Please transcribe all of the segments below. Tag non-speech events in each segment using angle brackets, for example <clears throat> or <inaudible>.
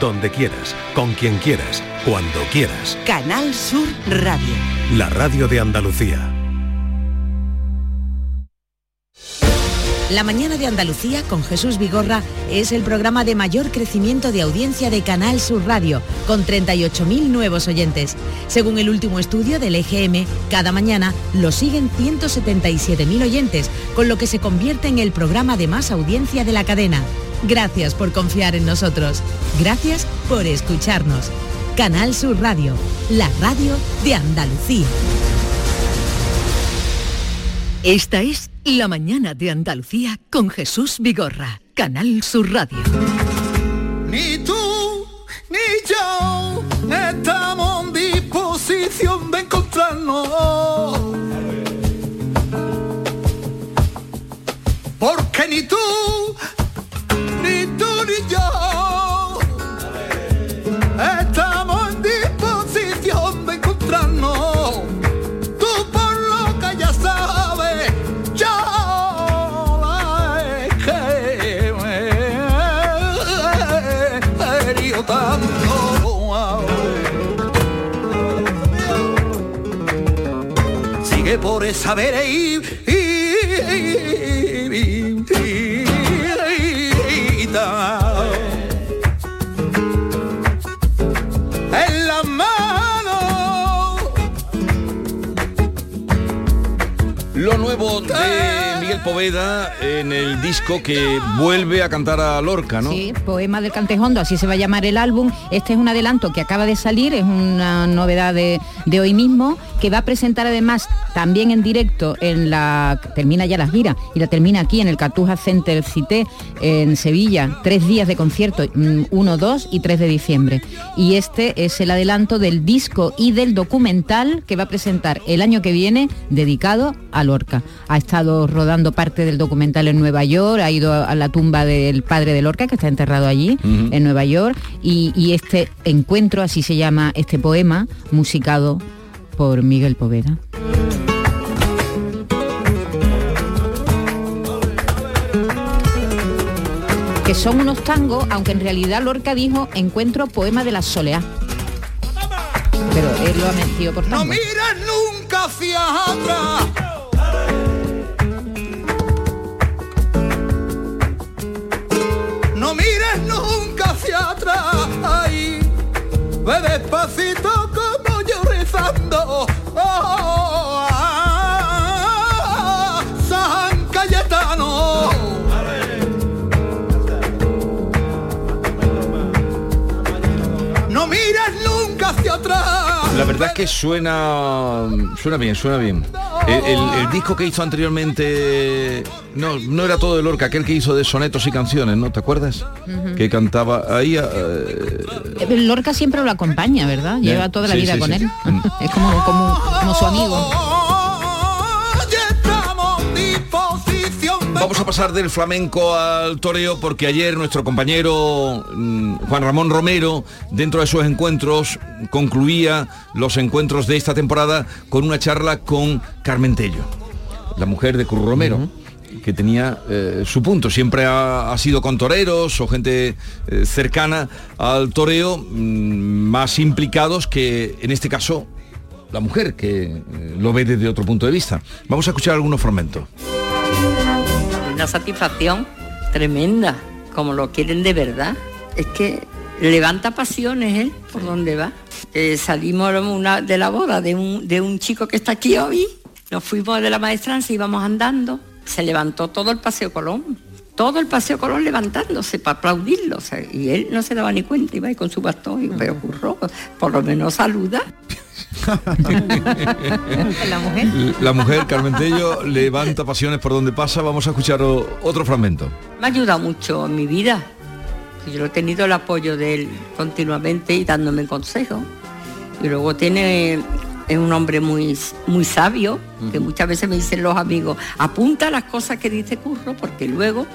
donde quieras, con quien quieras, cuando quieras. Canal Sur Radio. La radio de Andalucía. La mañana de Andalucía con Jesús Vigorra es el programa de mayor crecimiento de audiencia de Canal Sur Radio, con 38.000 nuevos oyentes. Según el último estudio del EGM, cada mañana lo siguen 177.000 oyentes, con lo que se convierte en el programa de más audiencia de la cadena. Gracias por confiar en nosotros. Gracias por escucharnos. Canal Sur Radio, la radio de Andalucía. Esta es La Mañana de Andalucía con Jesús Vigorra, Canal Sur Radio. Ni tú ni yo estamos en disposición de encontrarnos. Porque ni tú, y- y- y- y- en la mano Lo nuevo de Poveda en el disco que vuelve a cantar a Lorca, ¿no? Sí, Poema del Cantejondo, así se va a llamar el álbum. Este es un adelanto que acaba de salir, es una novedad de, de hoy mismo, que va a presentar además también en directo en la... termina ya la gira y la termina aquí en el Cartuja Center Cité en Sevilla. Tres días de concierto, mm, 1, 2 y 3 de diciembre. Y este es el adelanto del disco y del documental que va a presentar el año que viene dedicado a Lorca. Ha estado rodando parte del documental en Nueva York, ha ido a la tumba del padre de Lorca, que está enterrado allí, en Nueva York, y, y este encuentro, así se llama este poema, musicado por Miguel Poveda. que son unos tangos, aunque en realidad Lorca dijo encuentro poema de la soleá. Pero él lo ha metido por No tango. mires nunca hacia atrás. Hacia atrás. Ay, ve despacito como yo rezando. Oh, verdad es que suena suena bien, suena bien. El, el- el disco que hizo anteriormente no, no era todo de Lorca, aquel que hizo de sonetos y canciones, ¿no? ¿Te acuerdas? Que cantaba ahí. eh, Eh, Lorca siempre lo acompaña, ¿verdad? Ya, Lleva toda la sí, vida sí, con sí. él. Es como, como, como su amigo. Vamos a pasar del flamenco al toreo porque ayer nuestro compañero mm, Juan Ramón Romero, dentro de sus encuentros, concluía los encuentros de esta temporada con una charla con Carmen Tello, la mujer de Curro Romero. que tenía eh, su punto, siempre ha, ha sido con toreros o gente eh, cercana al toreo, mm, más implicados que en este caso la mujer, que eh, lo ve desde otro punto de vista. Vamos a escuchar algunos fragmentos. Una satisfacción tremenda, como lo quieren de verdad. Es que levanta pasiones él por donde va. Eh, salimos una, de la boda de un, de un chico que está aquí hoy, nos fuimos de la maestranza, íbamos andando, se levantó todo el Paseo Colón. Todo el Paseo Colón levantándose para aplaudirlo. o sea, y él no se daba ni cuenta, iba ahí con su bastón, y, pero curró, por lo menos saluda. <laughs> La mujer. La mujer, Carmen Tello, levanta pasiones por donde pasa. Vamos a escuchar otro fragmento. Me ha ayudado mucho en mi vida. Yo he tenido el apoyo de él continuamente y dándome consejos. Y luego tiene, es un hombre muy, muy sabio, que muchas veces me dicen los amigos, apunta las cosas que dice Curro, porque luego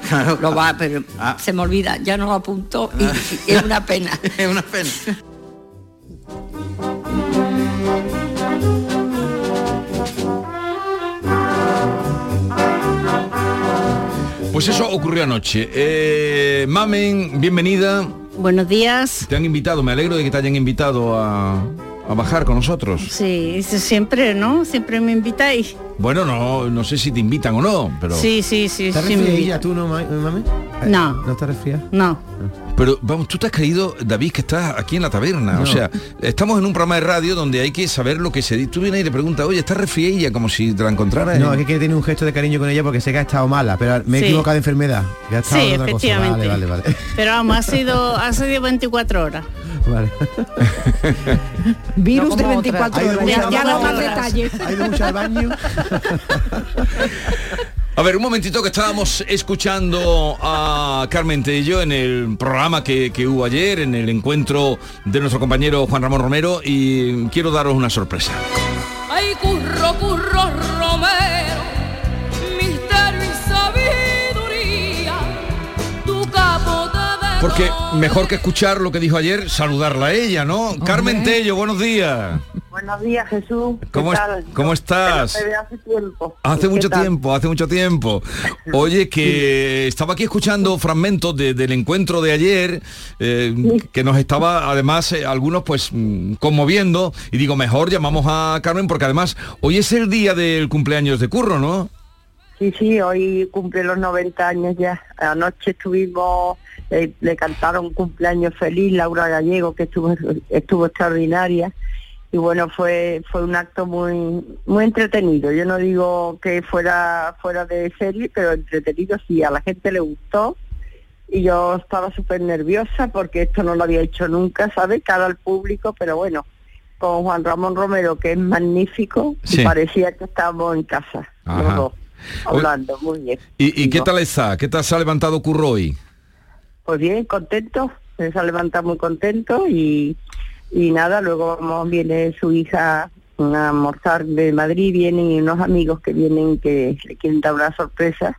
lo va, pero se me olvida, ya no lo apunto y, y es una pena. <laughs> es una pena. <laughs> Pues eso ocurrió anoche. Eh, Mamen, bienvenida. Buenos días. Te han invitado, me alegro de que te hayan invitado a, a bajar con nosotros. Sí, eso siempre, ¿no? Siempre me invitáis. Bueno, no, no sé si te invitan o no, pero... Sí, sí, sí, ¿Te sí. tú no, ma- mami? No. ¿No te refieres? No. Pero vamos, tú te has creído, David, que estás aquí en la taberna. No. O sea, estamos en un programa de radio donde hay que saber lo que se dice. Tú vienes y le preguntas, oye, ¿está resfriada? Como si te la encontraras. No, en- es que tiene un gesto de cariño con ella porque sé que ha estado mala, pero me he Sí. equivocado de enfermedad. Que ha estado Sí, de otra cosa. efectivamente. Vale, vale, vale. <laughs> Pero vamos, ha sido, ha sido 24 horas. Vale. Virus No de como 24 Ha ido horas. Ya, ya no más detalles. Ha ido mucho al baño. A ver, un momentito que estábamos escuchando a Carmen Tello en el programa que, que hubo ayer, en el encuentro de nuestro compañero Juan Ramón Romero, y quiero daros una sorpresa. Ay, curro, curro, Romero, misterio y sabiduría, tu capota de Porque mejor que escuchar lo que dijo ayer, saludarla a ella, ¿no? Carmen Tello, buenos días. Buenos días, Jesús. ¿Qué ¿Cómo es- cómo estás? Te hace tiempo. Hace ¿Qué mucho tal? tiempo, hace mucho tiempo. <laughs> Oye, que estaba aquí escuchando fragmentos de- del encuentro de ayer, eh, que nos estaba además eh, algunos pues mm, conmoviendo, y digo, mejor llamamos a Carmen porque además hoy es el día del cumpleaños de Curro, ¿no? Sí, sí, hoy cumple los 90 años ya. Anoche estuvimos, eh, le cantaron cumpleaños feliz Laura Gallego, que estuvo, estuvo extraordinaria. Y bueno, fue fue un acto muy muy entretenido. Yo no digo que fuera fuera de serie, pero entretenido sí, a la gente le gustó. Y yo estaba súper nerviosa porque esto no lo había hecho nunca, ¿sabes? Cara al público, pero bueno, con Juan Ramón Romero, que es magnífico, y parecía que estábamos en casa, Ajá. los dos, hablando, muy bien. ¿Y, y qué tal está? ¿Qué tal se ha levantado Curro hoy? Pues bien, contento, se ha levantado muy contento y, y nada, luego vamos, viene su hija a almorzar de Madrid, vienen unos amigos que vienen que le quieren dar una sorpresa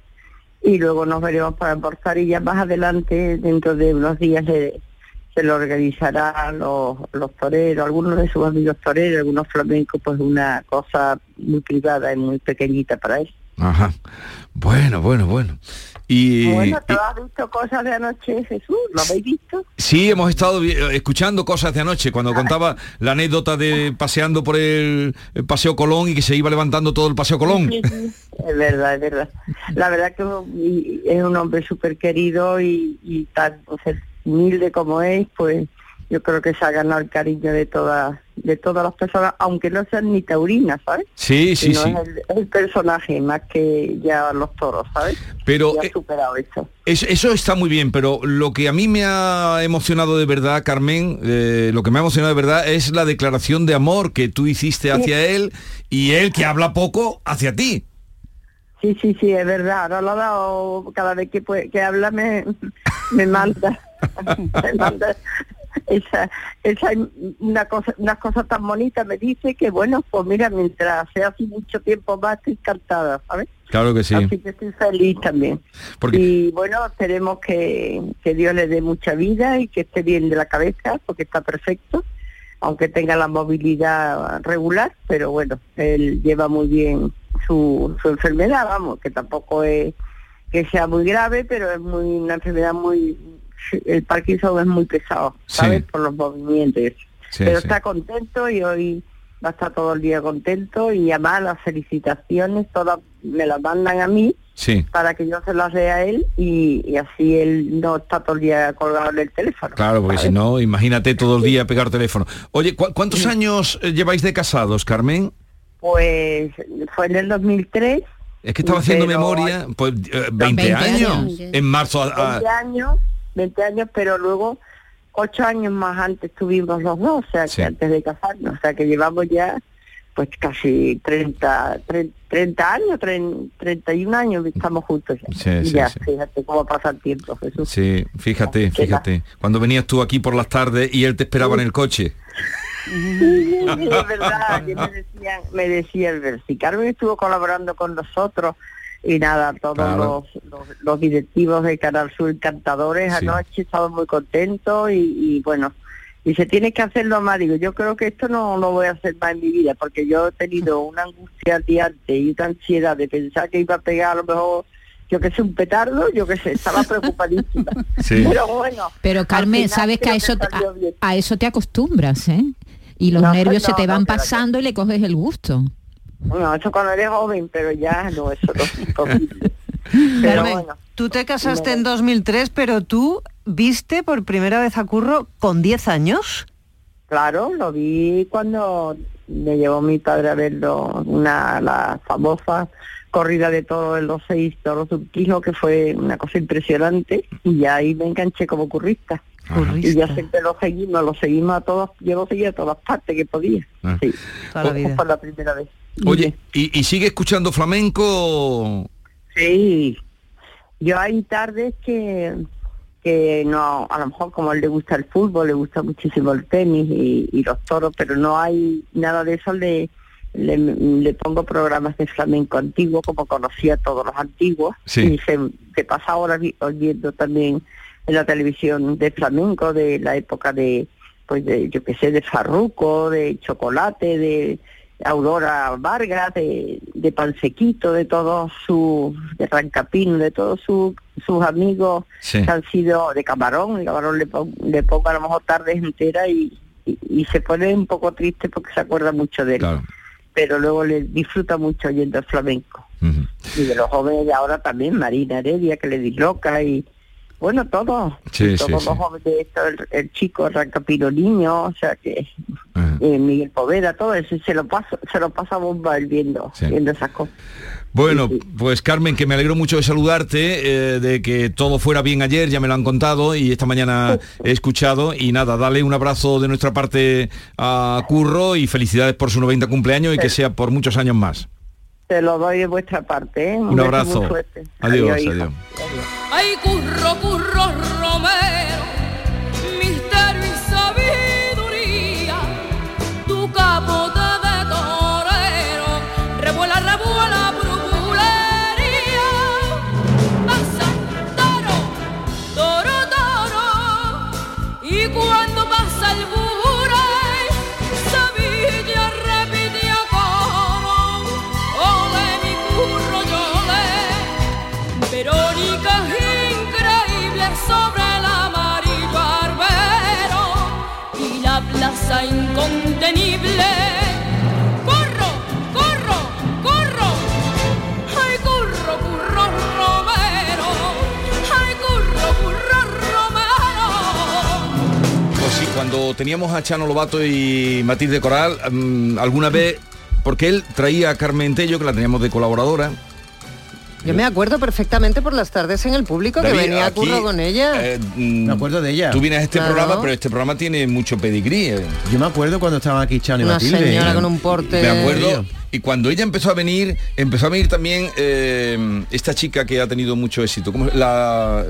y luego nos veremos para almorzar y ya más adelante, dentro de unos días, le- se lo organizarán los, los toreros, algunos de sus amigos toreros, algunos flamencos, pues una cosa muy privada y muy pequeñita para él. Ajá. Bueno, bueno, bueno. Y, bueno, ¿te y- has visto cosas de anoche, Jesús? ¿Lo habéis visto? sí, hemos estado eh, escuchando cosas de anoche, cuando contaba la anécdota de paseando por el, el Paseo Colón y que se iba levantando todo el Paseo Colón. Sí, sí, Es verdad, es verdad. La verdad que es un hombre súper querido y, y tan o sea, humilde como es, pues yo creo que se ha ganado el cariño de todas de todas las personas, aunque no sean ni taurinas, ¿sabes? Sí, sí, sí. Es el, personaje más que ya los toros, ¿sabes? Pero, ha eh, superado eso. Es- eso está muy bien, pero lo que a mí me ha emocionado de verdad, Carmen, eh, lo que me ha emocionado de verdad es la declaración de amor que tú hiciste hacia él y él que habla poco hacia ti. Sí, sí, sí, es verdad. Ahora lo ha dado, cada vez que, puede- que habla me, me manda, <laughs> <laughs> me manda esa, esa una cosa, unas cosas tan bonitas me dice que bueno, pues mira, mientras sea así mucho tiempo más estoy encantada, ¿sabes? Claro que sí. Así que estoy feliz también. Porque- Y bueno, esperemos que, que Dios le dé mucha vida y que esté bien de la cabeza, porque está perfecto, aunque tenga la movilidad regular, pero bueno, él lleva muy bien su, su enfermedad, vamos, que tampoco es que sea muy grave, pero es muy una enfermedad muy... El Parkinson es muy pesado, ¿sabes? Sí. Por los movimientos. Sí, pero sí. está contento y hoy va a estar todo el día contento y además las felicitaciones todas me las mandan a mí Sí. para que yo se las dé a él y, y así él no está todo el día colgado en el teléfono. Claro, porque si no, imagínate todo el día pegar teléfono. Oye, ¿cu- ¿cuántos años eh, lleváis de casados, Carmen? Pues fue en el 2003. Es que estaba haciendo memoria, pues eh, 20, 20 años. años. En marzo. a- a- 20 años, 20 años, pero luego ocho años más antes tuvimos los dos, o sea, Sí. que antes de casarnos, o sea, que llevamos ya pues casi 30, 30, 30 años, 30, 31 años que estamos juntos ya. Sí, ya, fíjate cómo pasa el tiempo, Jesús. Sí, fíjate, ¿Qué fíjate. Cuando venías tú aquí por las tardes y él te esperaba en el coche. Sí, sí, es verdad, que me decían, me decían, si Carmen estuvo colaborando con nosotros y nada, todos Claro. los, los, los directivos de Canal Sur encantadores Sí. anoche estaban muy contentos y, y bueno, y se tiene que hacerlo más, digo, yo creo que esto no lo voy a hacer más en mi vida porque yo he tenido <laughs> una angustia al día antes y una ansiedad de pensar que iba a pegar a lo mejor yo que sé, un petardo, yo que sé, estaba preocupadísima. <laughs> Sí. Pero bueno. Pero Carmen, sabes que a eso, a, a eso te acostumbras, ¿eh? Y los No, nervios se te no, van pasando y le coges el gusto. Bueno, eso cuando eres joven, pero ya no, eso no es <laughs> imposible. Pero Carmen, bueno. tú te casaste en 2003, pero tú viste por primera vez a Curro con 10 años. Claro, lo vi cuando me llevó mi padre a verlo, una la famosa corrida de toros de los seis toros kilo, que fue una cosa impresionante, y ya ahí me enganché como currista. Y ya siempre lo seguimos, lo seguimos a todos, yo lo seguía a todas partes que podía. Ah. Sí, fue la primera vez. Oye, ¿y, y sigue escuchando flamenco? Sí, yo hay tardes que que no, a lo mejor como a él le gusta el fútbol, le gusta muchísimo el tenis y, y los toros, pero no hay nada de eso, le, le, le pongo programas de flamenco antiguo, como conocía a todos los antiguos, Sí. y se, se pasa ahora viendo también en la televisión de flamenco de la época de, pues de, yo qué sé, de Farruco, de Chocolate, de Aurora Vargas, de, de Pansequito, de todos sus, de Rancapino, de todos sus sus amigos Sí. que han sido de Camarón, el Camarón le, le pongo a lo mejor tardes enteras y, y, y se pone un poco triste porque se acuerda mucho de él. Claro. Pero luego le disfruta mucho oyendo el flamenco. Y de los jóvenes de ahora también, Marina Heredia, que le disloca y bueno, todos, Sí, todos sí, los sí. jóvenes el, el chico Rancapino Niño, o sea que eh, Miguel Poveda, todo eso, se lo pasa, se lo pasa bomba él viendo, viendo esas cosas. Bueno, pues Carmen, que me alegro mucho de saludarte, eh, de que todo fuera bien ayer, ya me lo han contado y esta mañana he escuchado. Y nada, dale un abrazo de nuestra parte a Curro y felicidades por su 90 cumpleaños y que sea por muchos años más. Se lo doy de vuestra parte, ¿eh? Un beso abrazo. adiós. Ay, curro, curro, romero, incontenible. ¡Corro, corro, corro! ¡Ay, curro, curro, romero! ¡Ay, curro, curro, romero! Pues sí, cuando teníamos a Chano Lobato y Matilde Coral, mm, alguna vez, porque él traía a Carmen Tello, que la teníamos de colaboradora, Yo me acuerdo perfectamente por las tardes en el público que venía aquí, Curro con ella. eh, mm, Me acuerdo de ella. Tú vienes a este Claro. programa, pero este programa tiene mucho pedigrí. eh. Yo me acuerdo cuando estaban aquí Chano y Una Matilde. señora con un porte. Me acuerdo. Y cuando ella empezó a venir, empezó a venir también eh, esta chica que ha tenido mucho éxito. ¿Cómo es? la,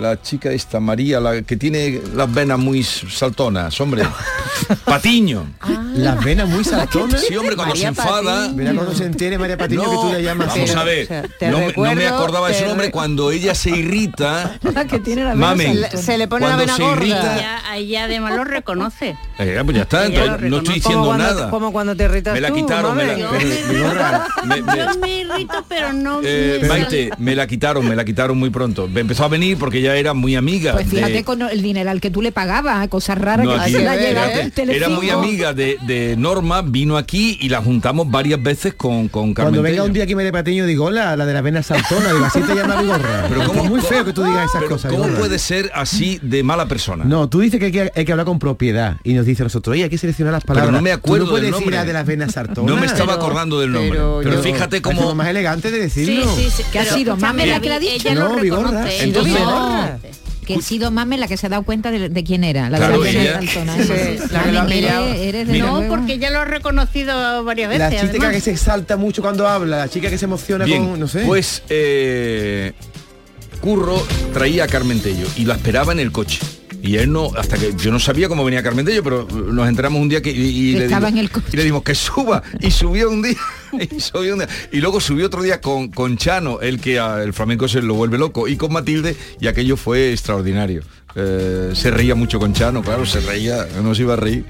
la chica esta, María, la que tiene las venas muy saltonas, hombre. <laughs> Patiño. Las venas muy saltonas. Sí, hombre, cuando María se enfada. Verá cuando se entere María Patiño No, que tú le llamas vamos a ver. O sea, te no, me- no me recuerdo, acordaba de su nombre re- cuando ella se irrita. La <laughs> que tiene la Mamen, Se le pone la vena se gorda. irrita- Ella, ella además lo reconoce. Eh, pues ya está, entonces no estoy diciendo como cuando, nada. Como cuando te irritas Me la tú, quitaron, me la- Pero- me- me- Yo me irrito, pero no... Eh, me Maite, me la quitaron, me la quitaron muy pronto. Me empezó a venir porque ella era muy amiga. Pues fíjate de- con el dinero al que tú le pagabas, cosas raras No, que aquí, se la el era muy amiga de, de Norma, vino aquí y la juntamos varias veces con, con Carmen Cuando venga un día aquí María Patiño digo, hola, la de las venas saltonas, digo, así te llama Vigorra. Pero ¿cómo- es muy feo que tú digas esas Pero cosas. ¿Cómo puede ser así de mala persona? No, tú dices que hay, que hay que hablar con propiedad y nos dice a nosotros, oye, hay que seleccionar las palabras. no me Tú acuerdo no puedes del decir la de las venas saltonas. No me estaba Pero- acordando del nombre. pero Pero, yo- fíjate Es como cómo... más elegante de decirlo. Sí, sí, sí. Que ha sido Mame la que la ha dicho. Ella No, lo Vigorra. reconoce. Entonces- No, que he sido Mame la que se ha dado cuenta de, de quién era, la Claro, de la la que lo ha mirado. eres- eres. No, porque ella lo ha reconocido varias La veces. chica además. que se exalta mucho cuando habla, la chica que se emociona Bien, con, no sé. pues eh, Curro traía a Carmen Tello y la esperaba en el coche. Y él no, hasta que yo no sabía cómo venía Carmen Tello, pero nos enteramos un día que y, y le, dimos, en el coche. y le dimos que suba y subió un día <laughs> y luego subió otro día con, con Chano, el que a- el flamenco se lo vuelve loco y con Matilde y aquello fue extraordinario. eh, se reía mucho con Chano, claro, se reía, no se iba a reír.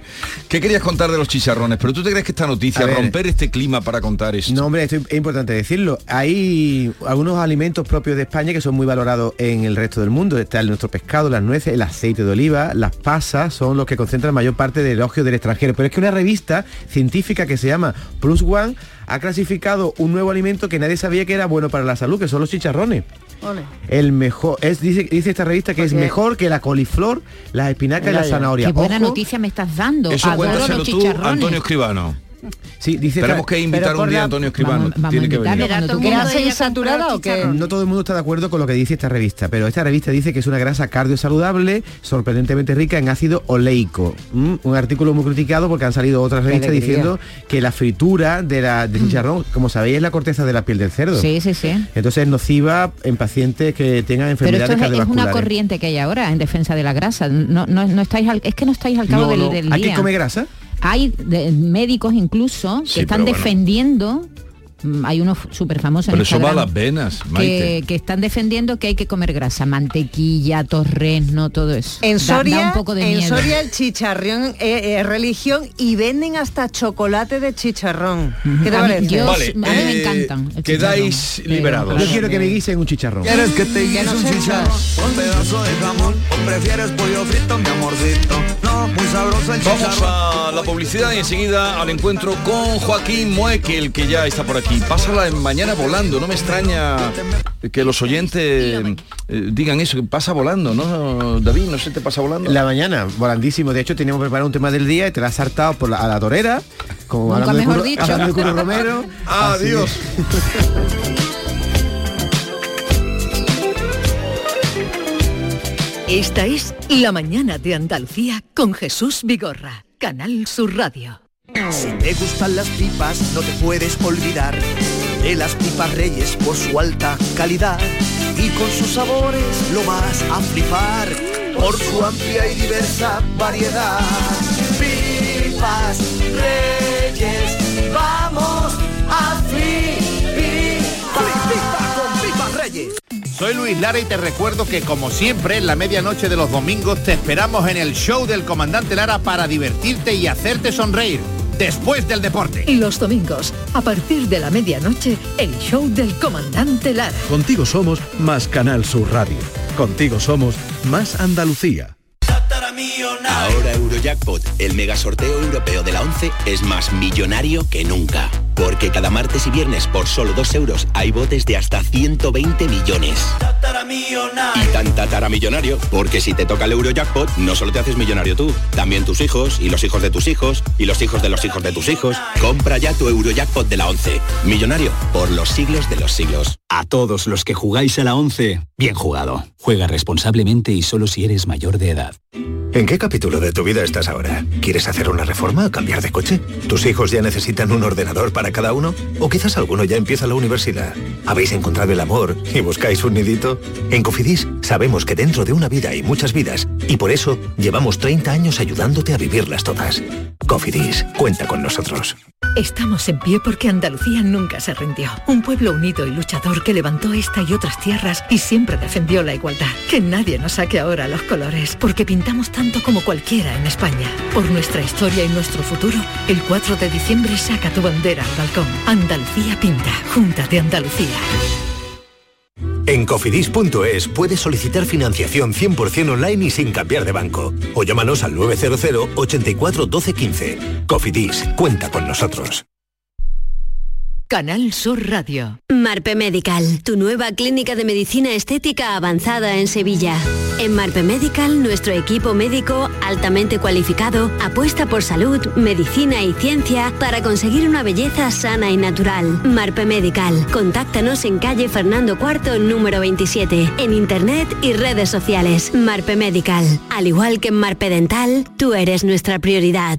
¿Qué querías contar de los chicharrones? Pero tú te crees que esta noticia, ver. romper este clima para contar esto. No, hombre, esto es importante decirlo. Hay algunos alimentos propios de España que son muy valorados en el resto del mundo. Está el nuestro pescado, las nueces, el aceite de oliva, las pasas, son los que concentran mayor parte del elogio del extranjero. Pero es que una revista científica que se llama Plus One ha clasificado un nuevo alimento que nadie sabía que era bueno para la salud, que son los chicharrones. El mejor, es, dice, dice esta revista que es mejor que la coliflor, las espinacas y la zanahoria. Qué buena Ojo, noticia me estás dando. Eso Adoro cuéntaselo los tú, chicharrones. Antonio Escribano. Sí, dice Tenemos que invitar pero un día a Antonio Escribano. Vamos- vamos Tiene que venir. invitarlo cuando tú ¿Grasa quieras. ella insaturada o qué? No todo el mundo está de acuerdo con lo que dice esta revista, pero esta revista dice que es una grasa cardiosaludable, sorprendentemente rica en ácido oleico. Mm, Un artículo muy criticado porque han salido otras revistas diciendo que la fritura de la de chicharrón, como sabéis, es la corteza de la piel del cerdo. Sí, sí, sí. Entonces es nociva en pacientes que tengan Pero enfermedades esto es, es una corriente que hay ahora en defensa de la grasa. No, no, no estáis al- es que no estáis al cabo No, del, no. del ¿Hay que comer grasa? Hay de- médicos incluso que Sí, están bueno. Mm, hay unos súper famosos en Pero eso va a las venas, Maite. que, que están defendiendo que hay que comer grasa, mantequilla, torrezno, todo eso. En Da- da Soria, un poco de en miedo. Soria el chicharrón eh, es religión y venden hasta chocolate de chicharrón. ¿Qué te A mí- parece? yo- Vale, a mí me eh, encantan el quedáis liberados. Yo quiero que me guisen un chicharrón. ¿Quieres que te guise no un chicharrón? Un pedazo de jamón o prefieres pollo frito, mi amorcito. No, muy sabroso el Vamos chicharrón. a la publicidad y enseguida al encuentro con Joaquín Moekel, que ya está por aquí. Pásala en mañana volando, no me extraña que los oyentes eh, digan eso, que pasa volando, ¿no? David, ¿no se te pasa volando? La mañana, volandísimo. De hecho, teníamos preparado un tema del día y te la has saltado por la, a la torera. Como Nunca hablando de mejor Curro- dicho. hablando de Romero. <laughs> Ah. Dios. Esta es La mañana de Andalucía con Jesús Vigorra, Canal Sur Radio. Si te gustan las pipas, no te puedes olvidar de las pipas reyes por su alta calidad. Y con sus sabores lo vas a flipar por su amplia y diversa variedad. Pipas reyes, vamos a flipar con pipas reyes. Soy Luis Lara y te recuerdo que como siempre en la medianoche de los domingos te esperamos en el show del comandante Lara para divertirte y hacerte sonreír después del deporte. Y los domingos, a partir de la medianoche, el show del comandante Lara. Contigo somos más Canal Sur Radio. Contigo somos más Andalucía. Ahora Eurojackpot, el mega sorteo europeo de la 11, es más millonario que nunca. Porque cada martes y viernes por solo 2 euros hay botes de hasta 120 millones. Y tan tatara millonario, porque si te toca el Eurojackpot, no solo te haces millonario tú, también tus hijos, y los hijos de tus hijos, y los hijos de los hijos de tus hijos. Compra ya tu Eurojackpot de la 11. Millonario por los siglos de los siglos. A todos los que jugáis a la 11, bien jugado. Juega responsablemente y solo si eres mayor de edad. ¿En qué capítulo de tu vida estás ahora? ¿Quieres hacer una reforma o cambiar de coche? ¿Tus hijos ya necesitan un ordenador para cada uno? ¿O quizás alguno ya empieza la universidad? ¿Habéis encontrado el amor y buscáis un nidito? En Cofidis sabemos que dentro de una vida hay muchas vidas y por eso llevamos 30 años ayudándote a vivirlas todas. Cofidis, cuenta con nosotros. Estamos en pie porque Andalucía nunca se rindió. Un pueblo unido y luchador que levantó esta y otras tierras y siempre defendió la igualdad. Que nadie nos saque ahora los colores, porque pintamos tanto como cualquiera en España. Por nuestra historia y nuestro futuro, el 4 de diciembre saca tu bandera balcón. Andalucía pinta. Junta de Andalucía. En cofidis.es puedes solicitar financiación 100% online y sin cambiar de banco. O llámanos al 900 84 12 15. Cofidis, cuenta con nosotros. Canal Sur Radio. Marpe Medical, tu nueva clínica de medicina estética avanzada en Sevilla. En Marpe Medical, nuestro equipo médico altamente cualificado apuesta por salud, medicina y ciencia para conseguir una belleza sana y natural. Marpe Medical, contáctanos en calle Fernando IV, número 27, en internet y redes sociales. Marpe Medical, al igual que en Marpe Dental, tú eres nuestra prioridad.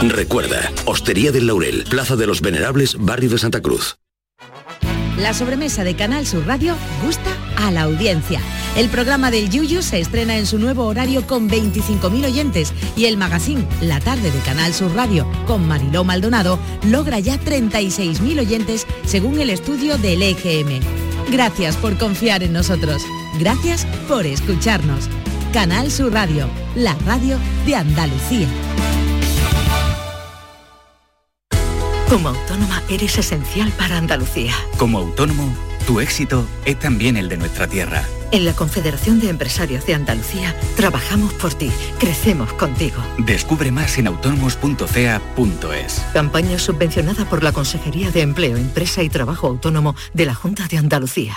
Recuerda, Hostería del Laurel, Plaza de los Venerables, Barrio de Santa Cruz. La sobremesa de Canal Sur Radio gusta a la audiencia. El programa del Yuyu se estrena en su nuevo horario con 25.000 oyentes y el magazine La tarde de Canal Sur Radio con Mariló Maldonado logra ya 36.000 oyentes según el estudio del EGM. Gracias por confiar en nosotros. Gracias por escucharnos. Canal Sur Radio, la radio de Andalucía. Como autónoma eres esencial para Andalucía. Como autónomo, tu éxito es también el de nuestra tierra. En la Confederación de Empresarios de Andalucía trabajamos por ti, crecemos contigo. Descubre más en autónomos.ca.es. Campaña subvencionada por la Consejería de Empleo, Empresa y Trabajo Autónomo de la Junta de Andalucía.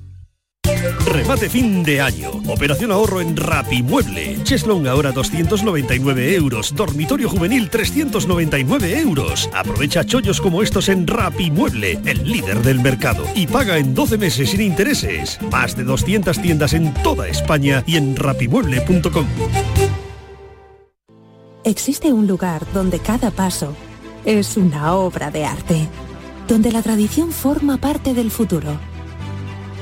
Remate fin de año. Operación ahorro en Rapimueble. Cheslong ahora 299 euros. Dormitorio juvenil 399 euros. Aprovecha chollos como estos en Rapimueble, el líder del mercado. Y paga en 12 meses sin intereses. Más de 200 tiendas en toda España y en rapimueble.com. Existe un lugar donde cada paso es una obra de arte. Donde la tradición forma parte del futuro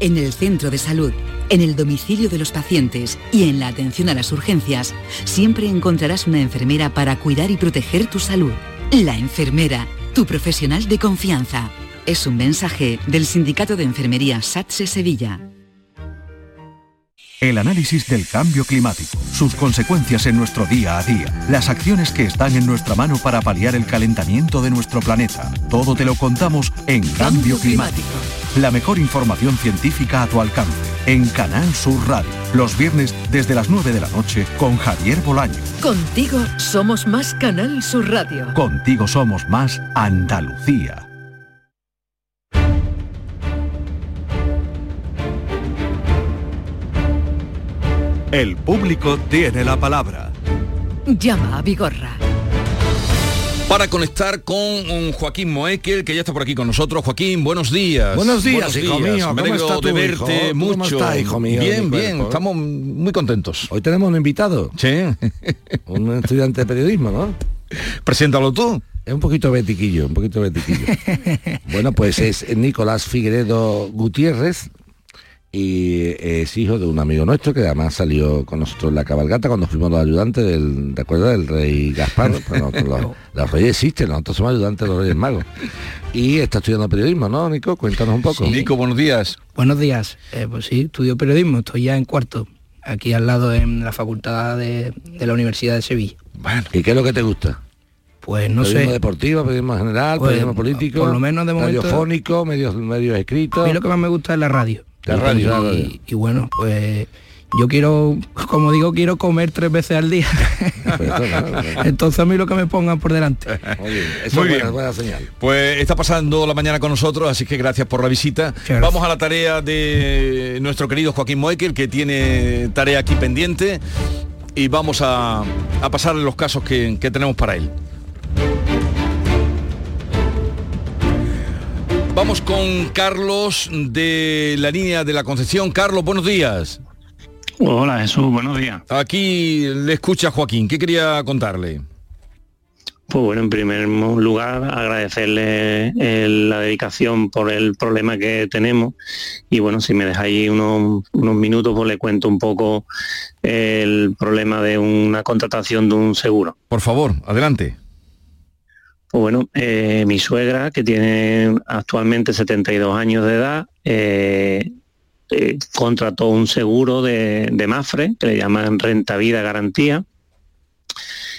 En el centro de salud, en el domicilio de los pacientes y en la atención a las urgencias, siempre encontrarás una enfermera para cuidar y proteger tu salud. La enfermera, tu profesional de confianza. Es un mensaje del Sindicato de Enfermería SATSE Sevilla. El análisis del cambio climático, sus consecuencias en nuestro día a día, las acciones que están en nuestra mano para paliar el calentamiento de nuestro planeta. Todo te lo contamos en Cambio Climático. La mejor información científica a tu alcance en Canal Sur Radio. Los viernes desde las 9 de la noche con Javier Bolaño. Contigo somos más Canal Sur Radio. Contigo somos más Andalucía. El público tiene la palabra. Llama a Vigorra. Para conectar con un Joaquín Moekel, que ya está por aquí con nosotros. Joaquín, buenos días. Buenos días, hijo mío. Me ¿Cómo alegro está de verte hijo? mucho. ¿Cómo está, hijo mío? Bien, bien. Estamos muy contentos. Hoy tenemos un invitado. Sí. un estudiante de periodismo, ¿no? Preséntalo tú. Es un poquito betiquillo, un poquito betiquillo. <laughs> bueno, pues es Nicolás Figueredo Gutiérrez y es hijo de un amigo nuestro que además salió con nosotros en la cabalgata cuando fuimos los ayudantes del, ¿de acuerdo? Del rey Gaspar. <laughs> Nosotros los, los reyes existen, nosotros somos ayudantes de los reyes magos. Y está estudiando periodismo, ¿no, Nico? Cuéntanos un poco. Nico, buenos días. Buenos días. Eh, pues sí, estudio periodismo, estoy ya en cuarto, aquí al lado en la facultad de, de la Universidad de Sevilla. Bueno. ¿Y qué es lo que te gusta? Pues no periodismo sé. deportivo, periodismo general, Pues, periodismo político, por lo menos de momento- radiofónico, medios, medios escritos. A mí lo que más me gusta es la radio. La radio, y, la radio. y bueno, pues yo quiero, <laughs> como digo, quiero comer tres veces al día. Entonces a mí lo que me pongan por delante. Eso Muy es bien. buena, buena señal. Pues está pasando la mañana con nosotros, así que gracias por la visita. Vamos a la tarea de nuestro querido Joaquín Moekel, que tiene tarea aquí pendiente, y vamos a, a pasarle los casos que, que tenemos para él. Vamos con Carlos de la línea de la Concepción. Carlos, buenos días. Hola Jesús, buenos días. Aquí le escucha Joaquín. ¿Qué quería contarle? Pues bueno, en primer lugar agradecerle eh, la dedicación por el problema que tenemos y bueno, si me dejáis unos, unos minutos pues le cuento un poco el problema de una contratación de un seguro. Por favor, adelante. Pues bueno, eh, mi suegra, que tiene actualmente 72 años de edad, eh, eh, contrató un seguro de, de Mafre, que le llaman Renta Vida Garantía.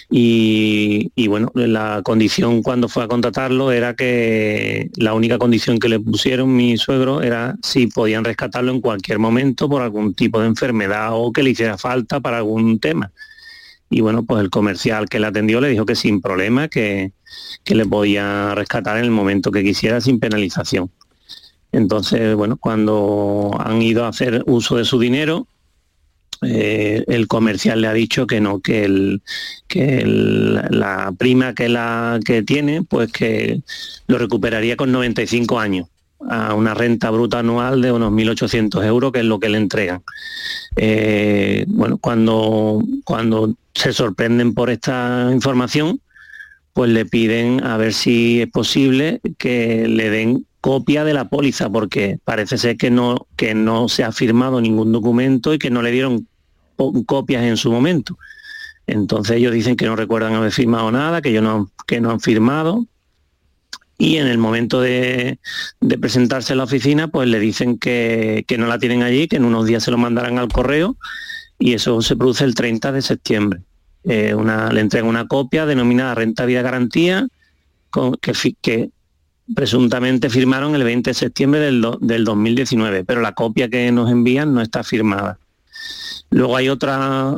Y, y bueno, la condición cuando fue a contratarlo era que la única condición que le pusieron mi suegro era si podían rescatarlo en cualquier momento por algún tipo de enfermedad o que le hiciera falta para algún tema. Y bueno, pues el comercial que le atendió le dijo que sin problema, que, que le podía rescatar en el momento que quisiera sin penalización. Entonces, bueno, cuando han ido a hacer uso de su dinero, eh, el comercial le ha dicho que no, que, el, que la prima que, la, que tiene, pues que lo recuperaría con 95 años a una renta bruta anual de unos 1.800 euros, que es lo que le entregan. Eh, bueno, cuando, cuando se sorprenden por esta información, pues le piden a ver si es posible que le den copia de la póliza, porque parece ser que no, que no se ha firmado ningún documento y que no le dieron copias en su momento. Entonces ellos dicen que no recuerdan haber firmado nada, que ellos no que no han firmado. Y en el momento de, presentarse a la oficina, pues le dicen que, no la tienen allí, que en unos días se lo mandarán al correo y eso se produce el 30 de septiembre. Eh, una, le entregan una copia denominada Renta Vida Garantía, que presuntamente firmaron el 20 de septiembre del, do- del 2019, pero la copia que nos envían no está firmada. Luego hay otro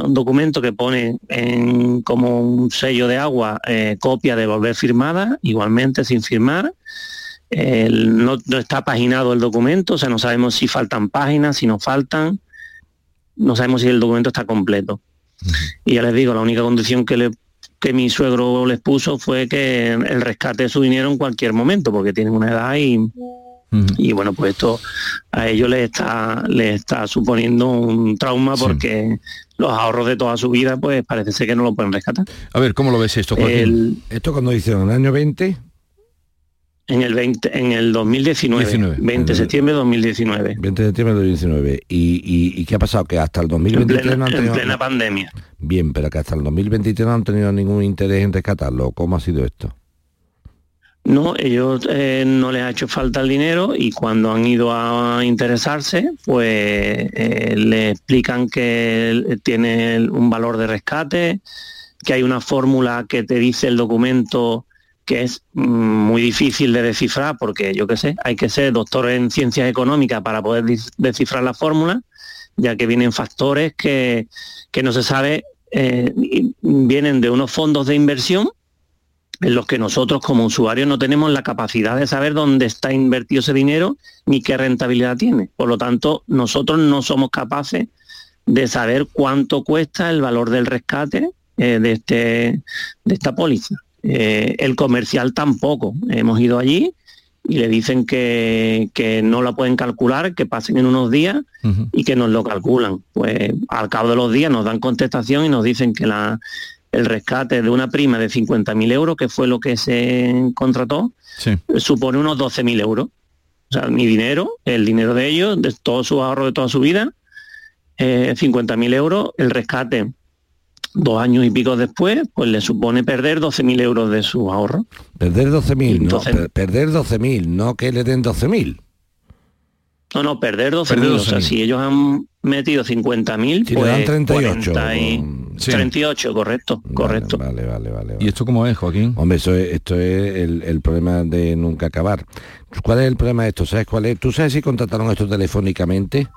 documento que pone en, como un sello de agua eh, copia de volver firmada, igualmente sin firmar. El- no, no está paginado el documento, o sea, no sabemos si faltan páginas, si no faltan, no sabemos si el documento está completo. Y ya les digo, la única condición que, le, que mi suegro les puso fue que el rescate de su dinero en cualquier momento, porque tienen una edad y, y bueno, pues esto a ellos les está, les está suponiendo un trauma porque los ahorros de toda su vida, pues parece ser que no lo pueden rescatar. A ver, ¿cómo lo ves esto, Joaquín? El- Esto cuando hicieron en el año 20, En el 20, en el 2019, 19. 20 de septiembre de 2019, 20 de septiembre del 2019. ¿Y, y, y qué ha pasado? Que hasta el en 2023 plena, no han en tenido... plena pandemia. Bien, pero que hasta el 2023 no han tenido ningún interés en rescatarlo. ¿Cómo ha sido esto? No, ellos eh, no les ha hecho falta el dinero y cuando han ido a interesarse, pues eh, le explican que tiene un valor de rescate, que hay una fórmula que te dice el documento que es mm, muy difícil de descifrar porque yo qué sé, hay que ser doctor en ciencias económicas para poder descifrar la fórmula, ya que vienen factores que, que no se sabe, eh, vienen de unos fondos de inversión en los que nosotros como usuarios no tenemos la capacidad de saber dónde está invertido ese dinero ni qué rentabilidad tiene. Por lo tanto, nosotros no somos capaces de saber cuánto cuesta el valor del rescate eh, de, este, de esta póliza. Eh, el comercial tampoco. Hemos ido allí y le dicen que, que no la pueden calcular, que pasen en unos días y que nos lo calculan. Pues al cabo de los días nos dan contestación y nos dicen que la, el rescate de una prima de 50.000 euros, que fue lo que se contrató, Sí. supone unos 12.000 euros. O sea, mi dinero, el dinero de ellos, de todo su ahorro de toda su vida, eh, 50.000 euros, el rescate dos años y pico después, pues le supone perder 12.000 euros de su ahorro. Perder 12.000, no, perder 12.000, no que le den 12.000. No, no, perder 12.000. Perder O sea, 12.000. si ellos han metido 50.000, Si le pues dan 38, 40 y- 38, correcto, correcto. Vale, vale, vale. ¿Y esto cómo es, Joaquín? Hombre, eso es, esto es el, el problema de nunca acabar. ¿Cuál es el problema de esto? ¿Sabes cuál es? ¿Tú sabes si contrataron esto telefónicamente?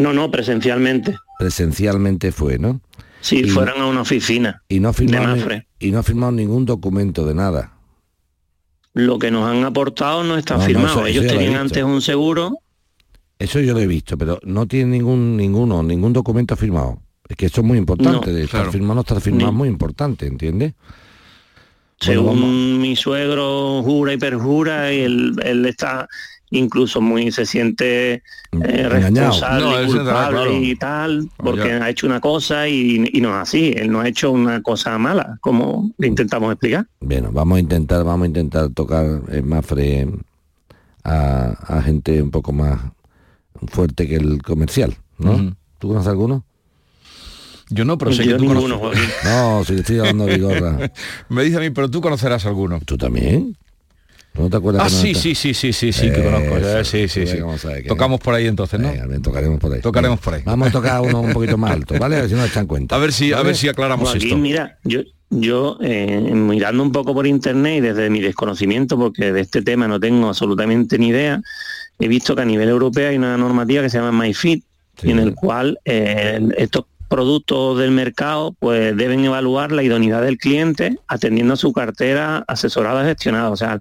No, no, presencialmente. Presencialmente fue, ¿no? Si Y- fueran a una oficina. Y no ha firmado, De Mafre. y no ha firmado ningún documento de nada. Lo que nos han aportado no está No, firmado. eso Ellos tenían antes un seguro. Eso yo lo he visto, pero no tiene ningún ninguno, ningún documento firmado. Es que esto es muy importante, No, de estar claro. firmado no estar firmado es muy importante, ¿entiendes? Según mi suegro jura y perjura, y él, él está incluso muy se siente eh, Engañado. responsable No, y culpable claro. y tal, porque ya. ha hecho una cosa y, y no es así. Él no ha hecho una cosa mala, como le intentamos explicar. Bueno, vamos a intentar, vamos a intentar tocar en Mafre a, a gente un poco más fuerte que el comercial, ¿no? ¿Tú conoces alguno? Yo no, pero sé Yo que tú ninguno, conoces. No, si le estoy hablando de Vigorra. <laughs> Me dice a mí, pero tú conocerás alguno. ¿Tú también? ¿No te acuerdas? Ah, sí, sí, sí, sí, sí, sí, que conozco. Eso, Sí, sí, venga, sí. vamos a ver que- Tocamos por ahí entonces, ¿no? Venga, bien, tocaremos por ahí. Tocaremos por ahí. Vamos a tocar uno un poquito más alto, ¿vale? A ver si nos echan cuenta. A ver si, a ver si aclaramos esto. mira, yo, yo eh, mirando un poco por internet y desde mi desconocimiento, porque de este tema no tengo absolutamente ni idea, he visto que a nivel europeo hay una normativa que se llama MyFit, y en el cual eh, estos productos del mercado pues deben evaluar la idoneidad del cliente atendiendo a su cartera asesorada gestionada. O sea,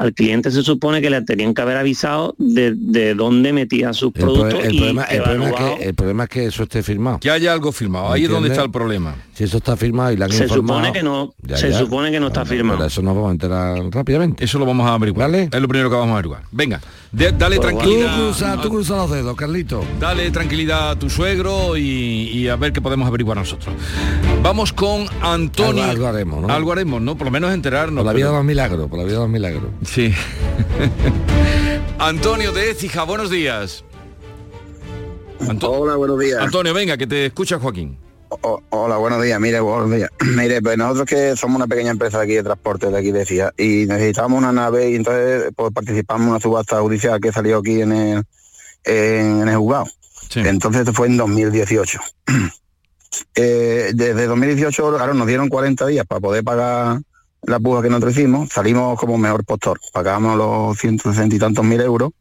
al cliente se supone que le tenían que haber avisado de, de dónde metía sus El, pro- productos el y problema, el, problema es que, el problema es que eso esté firmado. Que haya algo firmado. Ahí es donde está el problema. Si eso está firmado y la han Se informado... supone que no, Ya, se ya. supone que no está firmado. Pero eso nos vamos a enterar rápidamente. Eso lo vamos a averiguar. Es lo primero que vamos a averiguar. Venga, de- dale Pues tranquilidad. Tú cruza, tú cruza los dedos, Carlito. Dale tranquilidad a tu suegro y, y a ver qué podemos averiguar nosotros. Vamos con Antonio. Algo- algo haremos, ¿no? Algo haremos, ¿no? Por lo menos enterarnos. Por la vida de pero- los milagros, por la vida de los milagros. Sí. <laughs> Antonio de Écija, buenos días. Hola, buenos días. Antonio, venga, que te escucha Joaquín. O- hola, buenos días. Mire, buenos días. <clears throat> Mire, pues nosotros que somos una pequeña empresa de aquí de transporte de aquí de CIA y necesitamos una nave y entonces pues, participamos en una subasta judicial que salió aquí en el, en, en el juzgado. Entonces esto fue en 2018. <clears throat> Eh, desde 2018, claro, nos dieron 40 días para poder pagar la puja que nosotros hicimos. Salimos como mejor postor. Pagábamos los 160 y tantos mil euros.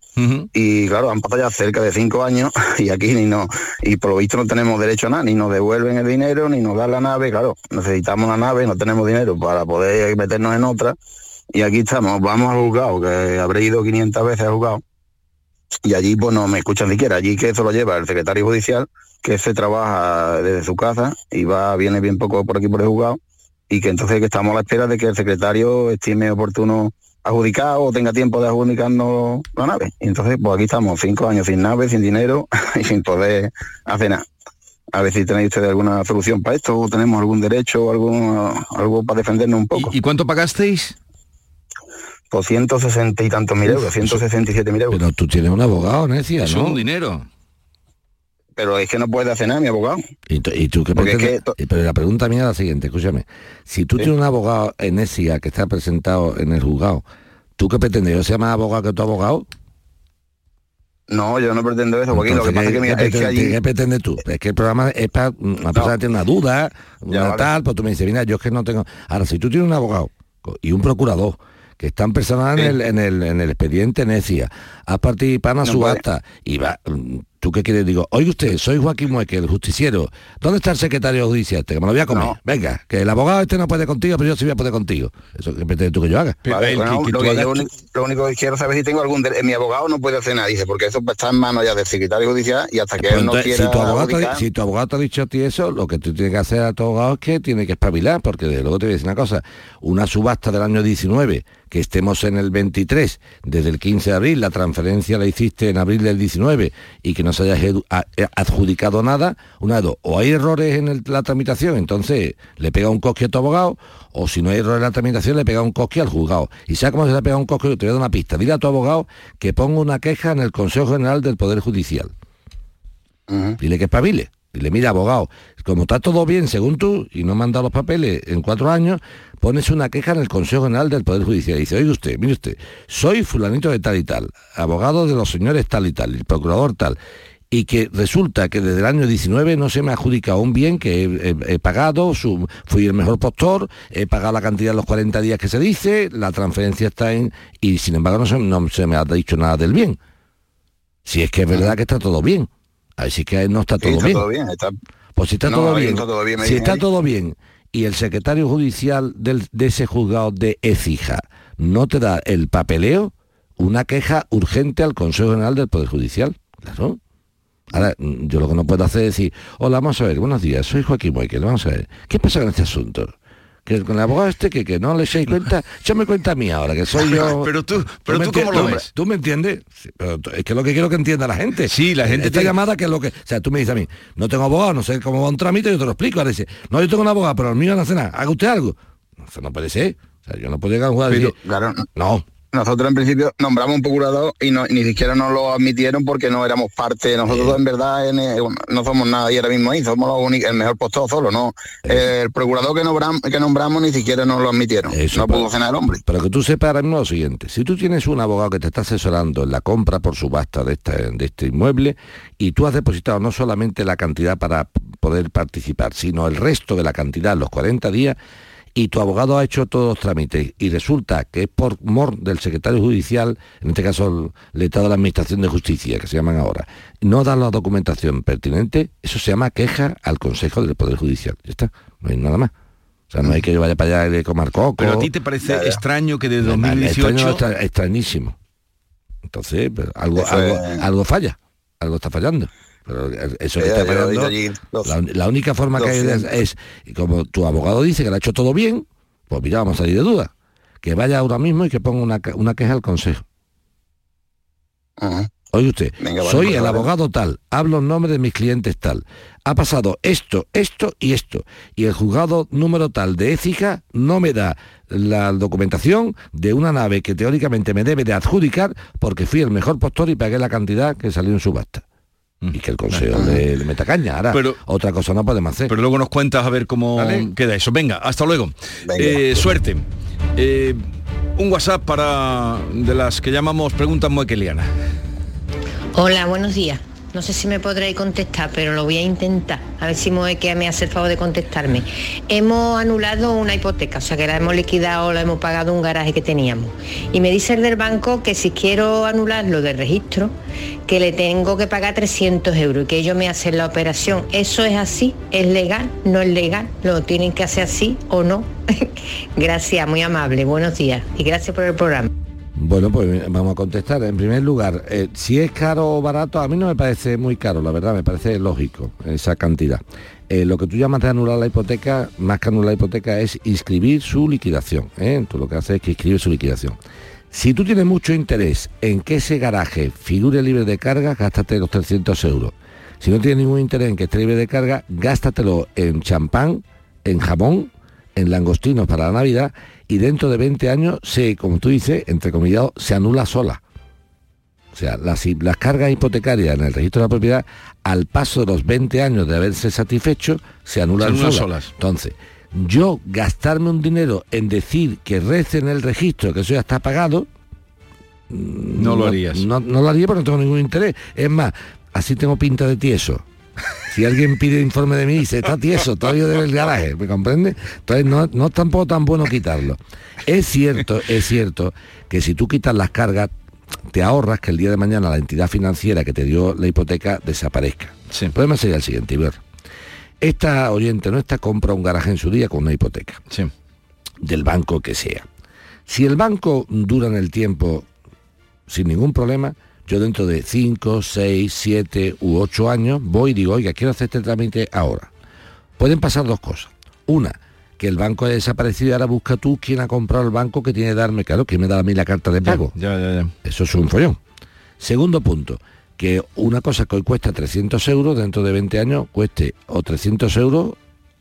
Y claro, han pasado ya cerca de cinco años <laughs> y aquí ni no, y por lo visto no tenemos derecho a nada, ni nos devuelven el dinero, ni nos dan la nave, claro, necesitamos la nave, no tenemos dinero para poder meternos en otra, y aquí estamos, vamos al juzgado, que habré ido 500 veces al juzgado, y allí pues no me escuchan siquiera, allí que eso lo lleva el secretario judicial, que se trabaja desde su casa y va, viene bien poco por aquí por el juzgado, y que entonces que estamos a la espera de que el secretario estime oportuno adjudicar o tenga tiempo de adjudicarnos la nave. Y entonces, pues aquí estamos, cinco años sin nave, sin dinero <laughs> y sin poder hacer nada. A ver si tenéis ustedes alguna solución para esto, o tenemos algún derecho, o algún, algo para defendernos un poco. ¿Y cuánto pagasteis? Por 160 y tantos mil euros, 167 mil euros. Pero tú tienes un abogado, Necia, ¿no? es un dinero. Pero es que no puede hacer nada mi abogado. ¿Y, tú- y tú qué es Pero la pregunta mía es la siguiente, escúchame. Si tú tienes un abogado en ESIA que está presentado en el juzgado, ¿tú qué pretendes? ¿Yo sea más abogado que tu abogado? No, yo no pretendo eso, porque lo que pasa es que, mira, ¿qué, es que allí... qué pretendes tú? Es que el programa es para una persona tiene una duda, una vale. tal, pues tú me dices, mira, yo es que no tengo... Ahora, si tú tienes un abogado y un procurador que están personados en, el, en, el, en el expediente Necia, has participado en una No puede. subasta y va... mm, ¿Tú qué quieres? Digo, oye usted, soy Joaquín Mueque, el justiciero. ¿Dónde está el secretario judicial? este? Que me lo voy a comer. Venga, que el abogado este no puede contigo, pero yo sí voy a poder contigo. Eso que pretendes tú que yo haga. Vale, bueno, lo, que yo uni- lo único que quiero saber si tengo algún mi abogado no puede hacer nada, dice, porque eso está en manos ya del secretario judicial y hasta que Pues él no entonces, quiera si, tu abogado te, si tu abogado te ha dicho a ti eso, lo que tú tienes que hacer a tu abogado es que tiene que espabilar, porque de luego te voy a decir una cosa, una subasta del año 19, que estemos en el 23, desde el 15 de abril, la transferencia la hiciste en abril del 19 y que no se haya edu- a- eh, adjudicado nada, una de dos, o hay errores en el- la tramitación, entonces le pega un cosque a tu abogado, o si no hay errores en la tramitación, le pega un cosque al juzgado. Y sabes cómo se le pega un cosque, te voy a dar una pista. Dile a tu abogado que ponga una queja en el Consejo General del Poder Judicial. Dile que espabile. Dile, mira, abogado, como está todo bien según tú y no me han dado los papeles en cuatro años, pones una queja en el Consejo General del Poder Judicial. Y dice, oye usted, mire usted, soy fulanito de tal y tal, abogado de los señores tal y tal, el procurador tal. y que resulta que desde el año 19 no se me ha adjudicado un bien que he, pagado, fui el mejor postor, he pagado la cantidad de los 40 días que se dice, la transferencia está en... y sin embargo no se, me ha dicho nada del bien. Si es que es verdad que está todo bien. A ver si es que no está todo bien. Pues si está todo, bien, si está todo bien y el secretario judicial de ese juzgado de Ecija no te da el papeleo, una queja urgente al Consejo General del Poder Judicial. Claro. Ahora, yo lo que no puedo hacer es decir, hola, vamos a ver, buenos días, soy Joaquín Moikel, vamos a ver, ¿qué pasa con este asunto? Que con el abogado este que, que no le seis cuenta, <laughs> yo me cuenta a mí ahora, que soy yo. <laughs> pero tú, pero tú, cómo lo ves? ¿Tú me entiendes? es que es lo que quiero que entienda la gente. Sí, la gente. Esta llamada que es lo que. O sea, tú me dices a mí, no tengo abogado, no sé cómo va un trámite, yo te lo explico. Ahora dice, no, yo tengo un abogado, pero el mío no hace nada. Haga usted algo. Eso no puede ser. O sea, yo no puedo llegar a jugar decir, claro. no, nosotros en principio nombramos un procurador y no, ni siquiera nos lo admitieron porque no éramos parte. Nosotros en verdad eh, no somos nadie ahora mismo ahí, somos los únicos, el mejor postor solo, ¿no? el procurador que nombramos, que nombramos ni siquiera nos lo admitieron. no pudo cenar el hombre. Pero que tú sepas ahora mismo lo siguiente, si tú tienes un abogado que te está asesorando en la compra por subasta de, esta, de este inmueble y tú has depositado no solamente la cantidad para poder participar, sino el resto de la cantidad, los 40 días, y tu abogado ha hecho todos los trámites y resulta que es por mor del secretario judicial, en este caso el Estado de la Administración de Justicia, que se llaman ahora, no da la documentación pertinente, eso se llama queja al Consejo del Poder Judicial. Ya está, no hay nada más. O sea, no hay que yo vaya para allá de comer coco. Pero a ti te parece extraño que de 2018... extrañísimo. Entonces, pues, algo, algo falla, algo está fallando. Pero eso está la, única forma que hay es, como tu abogado dice que lo ha hecho todo bien, pues mira, vamos a salir de duda. Que vaya ahora mismo y que ponga una, queja al consejo. Oye usted, soy el abogado tal, hablo en nombre de mis clientes tal. Ha pasado esto, esto y esto. Y el juzgado número tal de Écija no me da la documentación de una nave que teóricamente me debe de adjudicar porque fui el mejor postor y pagué la cantidad que salió en subasta y que el consejo le, meta caña. Ahora, pero, otra cosa no podemos hacer. Pero luego nos cuentas a ver cómo queda eso. Venga, hasta luego. Eh, suerte. Eh, un WhatsApp para de las que llamamos preguntas moequelianas. Hola, buenos días. No sé si me podréis contestar, pero lo voy a intentar. A ver si me hace el favor de contestarme. Hemos anulado una hipoteca, o sea que la hemos liquidado, la hemos pagado un garaje que teníamos. Y me dice el del banco que si quiero anularlo del registro, que le tengo que pagar 300 euros y que ellos me hacen la operación. ¿Eso es así? ¿Es legal? ¿No es legal? ¿Lo tienen que hacer así o no? <laughs> gracias, muy amable. Buenos días y gracias por el programa. Bueno, pues vamos a contestar. En primer lugar, eh, si es caro o barato, a mí no me parece muy caro, la verdad, me parece lógico esa cantidad. Eh, lo que tú llamas de anular la hipoteca, más que anular la hipoteca, es inscribir su liquidación. ¿eh? Tú lo que haces es que inscribir su liquidación. Si tú tienes mucho interés en que ese garaje figure libre de carga, gástate los 300 euros. Si no tienes ningún interés en que esté libre de carga, gástatelo en champán, en jamón, en langostinos para la Navidad y dentro de 20 años se, como tú dices, entre comillas, se anula sola. O sea, las, las cargas hipotecarias en el registro de la propiedad, al paso de los 20 años de haberse satisfecho, se anulan, solas. Entonces, yo gastarme un dinero en decir que rece en el registro, que eso ya está pagado, no, lo harías. No, no, lo haría porque no tengo ningún interés. Es más, así tengo pinta de tieso. Si alguien pide informe de mí y dice, está tieso, todavía debe el garaje, ¿me comprende? Entonces no, no es tampoco tan bueno quitarlo. Es cierto, es cierto que si tú quitas las cargas, te ahorras que el día de mañana la entidad financiera que te dio la hipoteca desaparezca. El problema sería el siguiente, ver. Esta oyente no está compra un garaje en su día con una hipoteca. Del banco que sea. Si el banco dura en el tiempo sin ningún problema, yo dentro de 5, 6, 7 u 8 años voy y digo, oiga, quiero hacer este trámite ahora. Pueden pasar dos cosas. Una, que el banco haya desaparecido y ahora busca tú quién ha comprado el banco que tiene que darme, claro, que me da a mí la carta de pago. Eso es un follón. Segundo punto, que una cosa que hoy cuesta 300 euros, dentro de 20 años cueste o 300 euros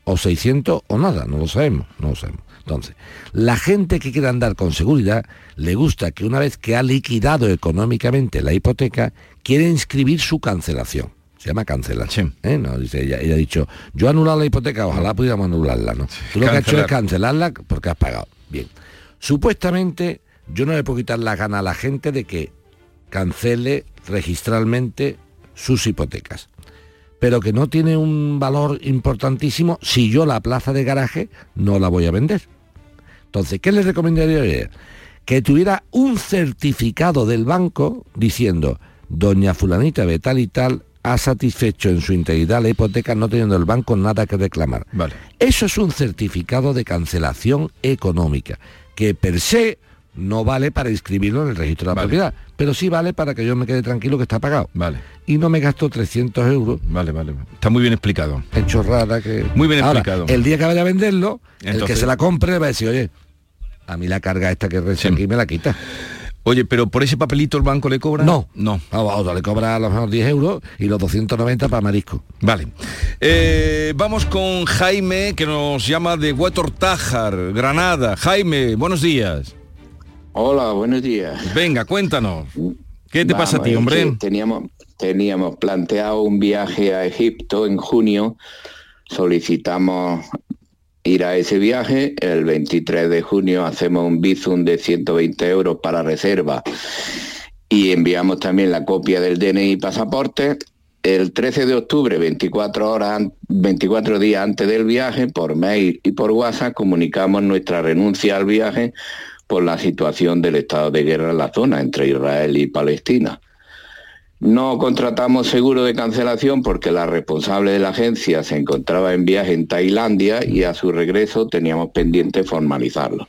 o 600 o nada, no lo sabemos, no lo sabemos. Entonces, la gente que quiere andar con seguridad le gusta que una vez que ha liquidado económicamente la hipoteca, quiere inscribir su cancelación. Se llama cancelación. ¿eh? No, dice ella, ella, ha dicho, yo he anulado la hipoteca, ojalá pudiéramos anularla. ¿no? Tú lo que has hecho es cancelarla porque has pagado. Bien. Supuestamente, yo no le puedo quitar la gana a la gente de que cancele registralmente sus hipotecas pero que no tiene un valor importantísimo si yo la plaza de garaje no la voy a vender. Entonces, ¿qué les recomendaría? Que tuviera un certificado del banco diciendo, doña fulanita de tal y tal ha satisfecho en su integridad la hipoteca no teniendo el banco nada que reclamar. Vale. Eso es un certificado de cancelación económica, que per se no vale para inscribirlo en el registro de la propiedad, pero sí vale para que yo me quede tranquilo que está pagado. Vale. Y no me gasto 300 euros. Vale, vale. Está muy bien explicado. Es chorrada que... Muy bien Ahora, explicado. El día que vaya a venderlo, el que se la compre va a decir, oye, a mí la carga esta que recién aquí me la quita. Oye, pero por ese papelito el banco le cobra. No. No. A otro le cobra a lo mejor 10 euros y los 290 para marisco. Vale. Eh, vamos con Jaime, que nos llama de Huetortájar, Granada. Jaime, buenos días. Hola, buenos días. Venga, cuéntanos. ¿Qué te pasa a ti, hombre? que Teníamos, teníamos planteado un viaje a Egipto en junio. Solicitamos ir a ese viaje. El 23 de junio hacemos un bizum de 120 euros para reserva y enviamos también la copia del DNI y pasaporte. El 13 de octubre, 24 horas, an- 24 días antes del viaje, por mail y por WhatsApp, comunicamos nuestra renuncia al viaje por la situación del estado de guerra en la zona entre Israel y Palestina. No contratamos seguro de cancelación porque la responsable de la agencia se encontraba en viaje en Tailandia y a su regreso teníamos pendiente formalizarlo.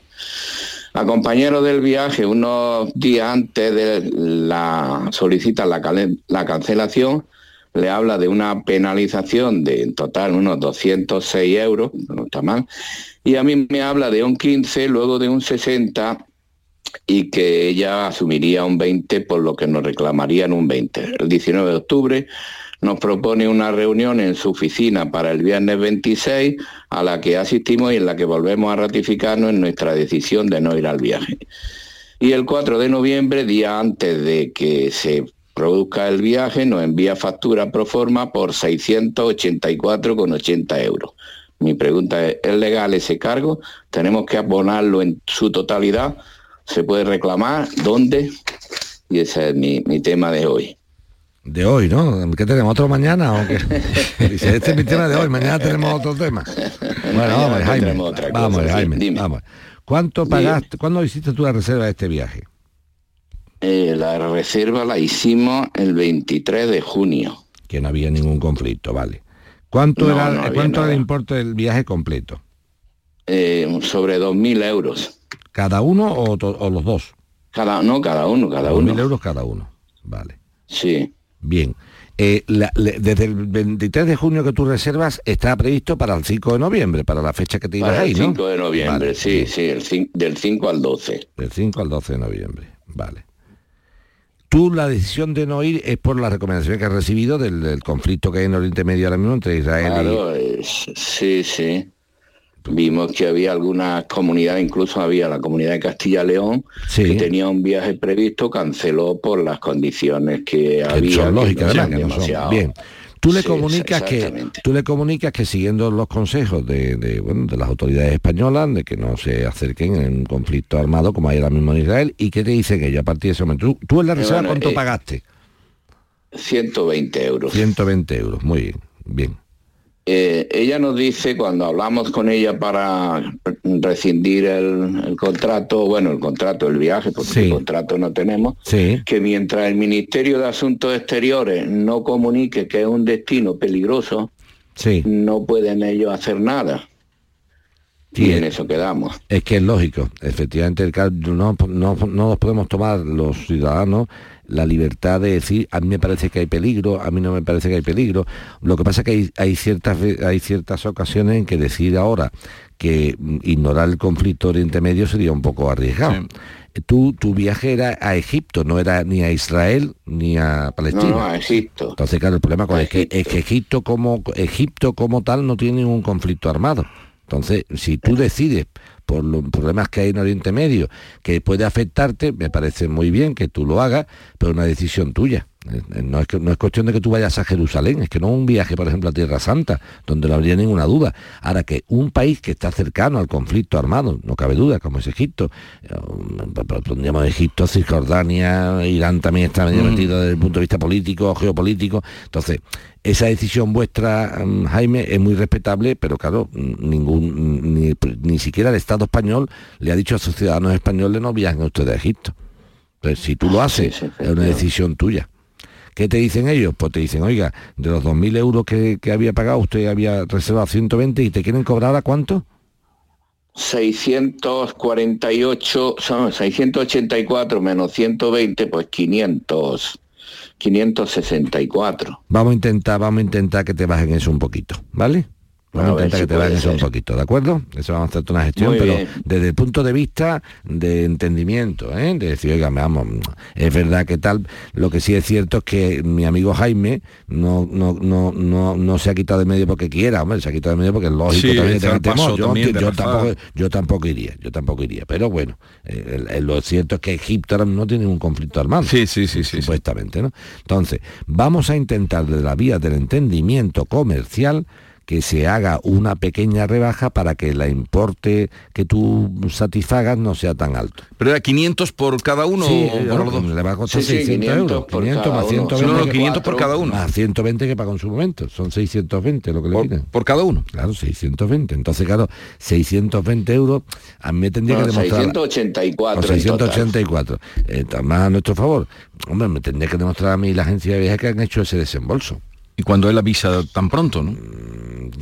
La compañero del viaje, unos días antes de la solicitar la cancelación, le habla de una penalización de en total unos 206 euros, no está mal, y a mí me habla de un 15, luego de un 60 y que ella asumiría un 20 por lo que nos reclamarían un 20. El 19 de octubre nos propone una reunión en su oficina para el viernes 26 a la que asistimos y en la que volvemos a ratificarnos en nuestra decisión de no ir al viaje. Y el 4 de noviembre, día antes de que se produzca el viaje, nos envía factura pro forma por 684,80 euros. Mi pregunta es, ¿es legal ese cargo? ¿Tenemos que abonarlo en su totalidad? ¿Se puede reclamar? ¿Dónde? Y ese es mi, mi tema de hoy. De hoy, ¿no? ¿Qué tenemos? ¿Otro mañana? ¿O qué? <laughs> Dice, este es mi tema de hoy, mañana tenemos otro tema. Bueno, vamos, Jaime. cosa, Vamos, sí, Jaime. dime. Vamos. ¿Cuánto Dime. pagaste? ¿Cuándo hiciste tú la reserva de este viaje? Eh, la reserva la hicimos el 23 de junio. Que no había ningún conflicto, vale. ¿Cuánto No, era, no ¿cuánto era el importe del viaje completo? Eh, sobre 2.000 euros. ¿Cada uno o, o los dos? Cada, no, cada uno, cada 2.000 uno. euros cada uno. Vale. Sí. Bien. Eh, la- desde el 23 de junio que tú reservas está previsto para el 5 de noviembre, para la fecha que te ibas ahí, el ¿no? 5 de noviembre, Vale, sí, sí, el del 5 al 12. Del 5 al 12 de noviembre. Vale. Tú la decisión de no ir es por la recomendación que has recibido del, del conflicto que hay en Oriente Medio ahora mismo entre Israel Claro, es- sí, sí. Vimos que había algunas comunidades, incluso había la comunidad de Castilla-León, Sí. que tenía un viaje previsto, canceló por las condiciones que y que había. son que lógicas, que no son. demasiado- Bien. Tú le Sí, comunicas que tú le comunicas que siguiendo los consejos de, de, bueno, de las autoridades españolas de que no se acerquen en un conflicto armado como hay ahora mismo en Israel y qué te dicen ellos a partir de ese momento. Tú, tú en la Eh, reserva bueno, cuánto eh, pagaste? 120 euros. 120 euros. Muy bien. Bien. Eh, ella nos dice, cuando hablamos con ella para rescindir el, el contrato, bueno, el contrato, el viaje, porque Sí. el contrato no tenemos, Sí. que mientras el Ministerio de Asuntos Exteriores no comunique que es un destino peligroso, Sí. no pueden ellos hacer nada. Sí, y en eso quedamos. Es que es lógico, efectivamente, el no, no, no nos podemos tomar los ciudadanos la libertad de decir, a mí me parece que hay peligro, a mí no me parece que hay peligro. Lo que pasa es que hay, hay ciertas, hay ciertas ocasiones en que decir ahora que mm, ignorar el conflicto Oriente Medio sería un poco arriesgado. Tú, tu viaje era a Egipto, no era ni a Israel ni a Palestina. No, no, a Egipto. Entonces, claro, el problema es que, es que Egipto como Egipto como tal no tiene un conflicto armado. Entonces, si tú decides por los problemas que hay en Oriente Medio que puede afectarte, me parece muy bien que tú lo hagas, pero una decisión tuya. Eh, no es, que, no es cuestión de que tú vayas a Jerusalén, es que no es un viaje, por ejemplo, a Tierra Santa, donde no habría ninguna duda. Ahora que un país que está cercano al conflicto armado, no cabe duda, como es Egipto, eh, pondríamos Egipto, Cisjordania, Irán también está medio metido desde el punto de vista político, geopolítico. Entonces, esa decisión vuestra, mm, Jaime, es muy respetable, pero claro, mm, ningún, ni, ni siquiera el Estado español le ha dicho a sus ciudadanos españoles no viajen ustedes a Egipto. Entonces, si tú lo haces, es una decisión tuya. ¿Qué te dicen ellos? Pues te dicen, oiga, de los 2.000 euros que, que había pagado, usted había reservado 120 y te quieren cobrar a cuánto? 648, son 684 menos 120, pues 500, 564. Vamos a intentar, vamos a intentar que te bajen eso un poquito, ¿vale? Vamos a intentar que te vayas un poquito, ¿de acuerdo? Eso vamos a hacer una gestión, pero desde el punto de vista de entendimiento, ¿eh? de decir, oiga, vamos, es verdad que tal, lo que sí es cierto es que mi amigo Jaime no, no, no, no, no se ha quitado de medio porque quiera, hombre, se ha quitado de medio porque es lógico también Yo, yo, tampoco, yo tampoco iría, yo tampoco iría, pero bueno, eh, lo cierto es que Egipto ahora no tiene un conflicto armado. Sí, sí, sí, sí. Supuestamente, ¿no? Entonces, vamos a intentar de la vía del entendimiento comercial que se haga una pequeña rebaja para que la importe que tú satisfagas no sea tan alto. ¿Pero era 500 por cada uno? Sí, le va a costar 600 euros. 500 más 120. No, 500 por cada uno. Más 120 que paga en su momento. Son 620 lo que le piden. ¿Por cada uno? Claro, 620. Entonces, claro, 620 euros a mí me tendría que demostrar... 684. 684. Eh, más a nuestro favor. Hombre, me tendría que demostrar a mí la agencia de viajes que han hecho ese desembolso. ¿Y cuando él avisa tan pronto, no?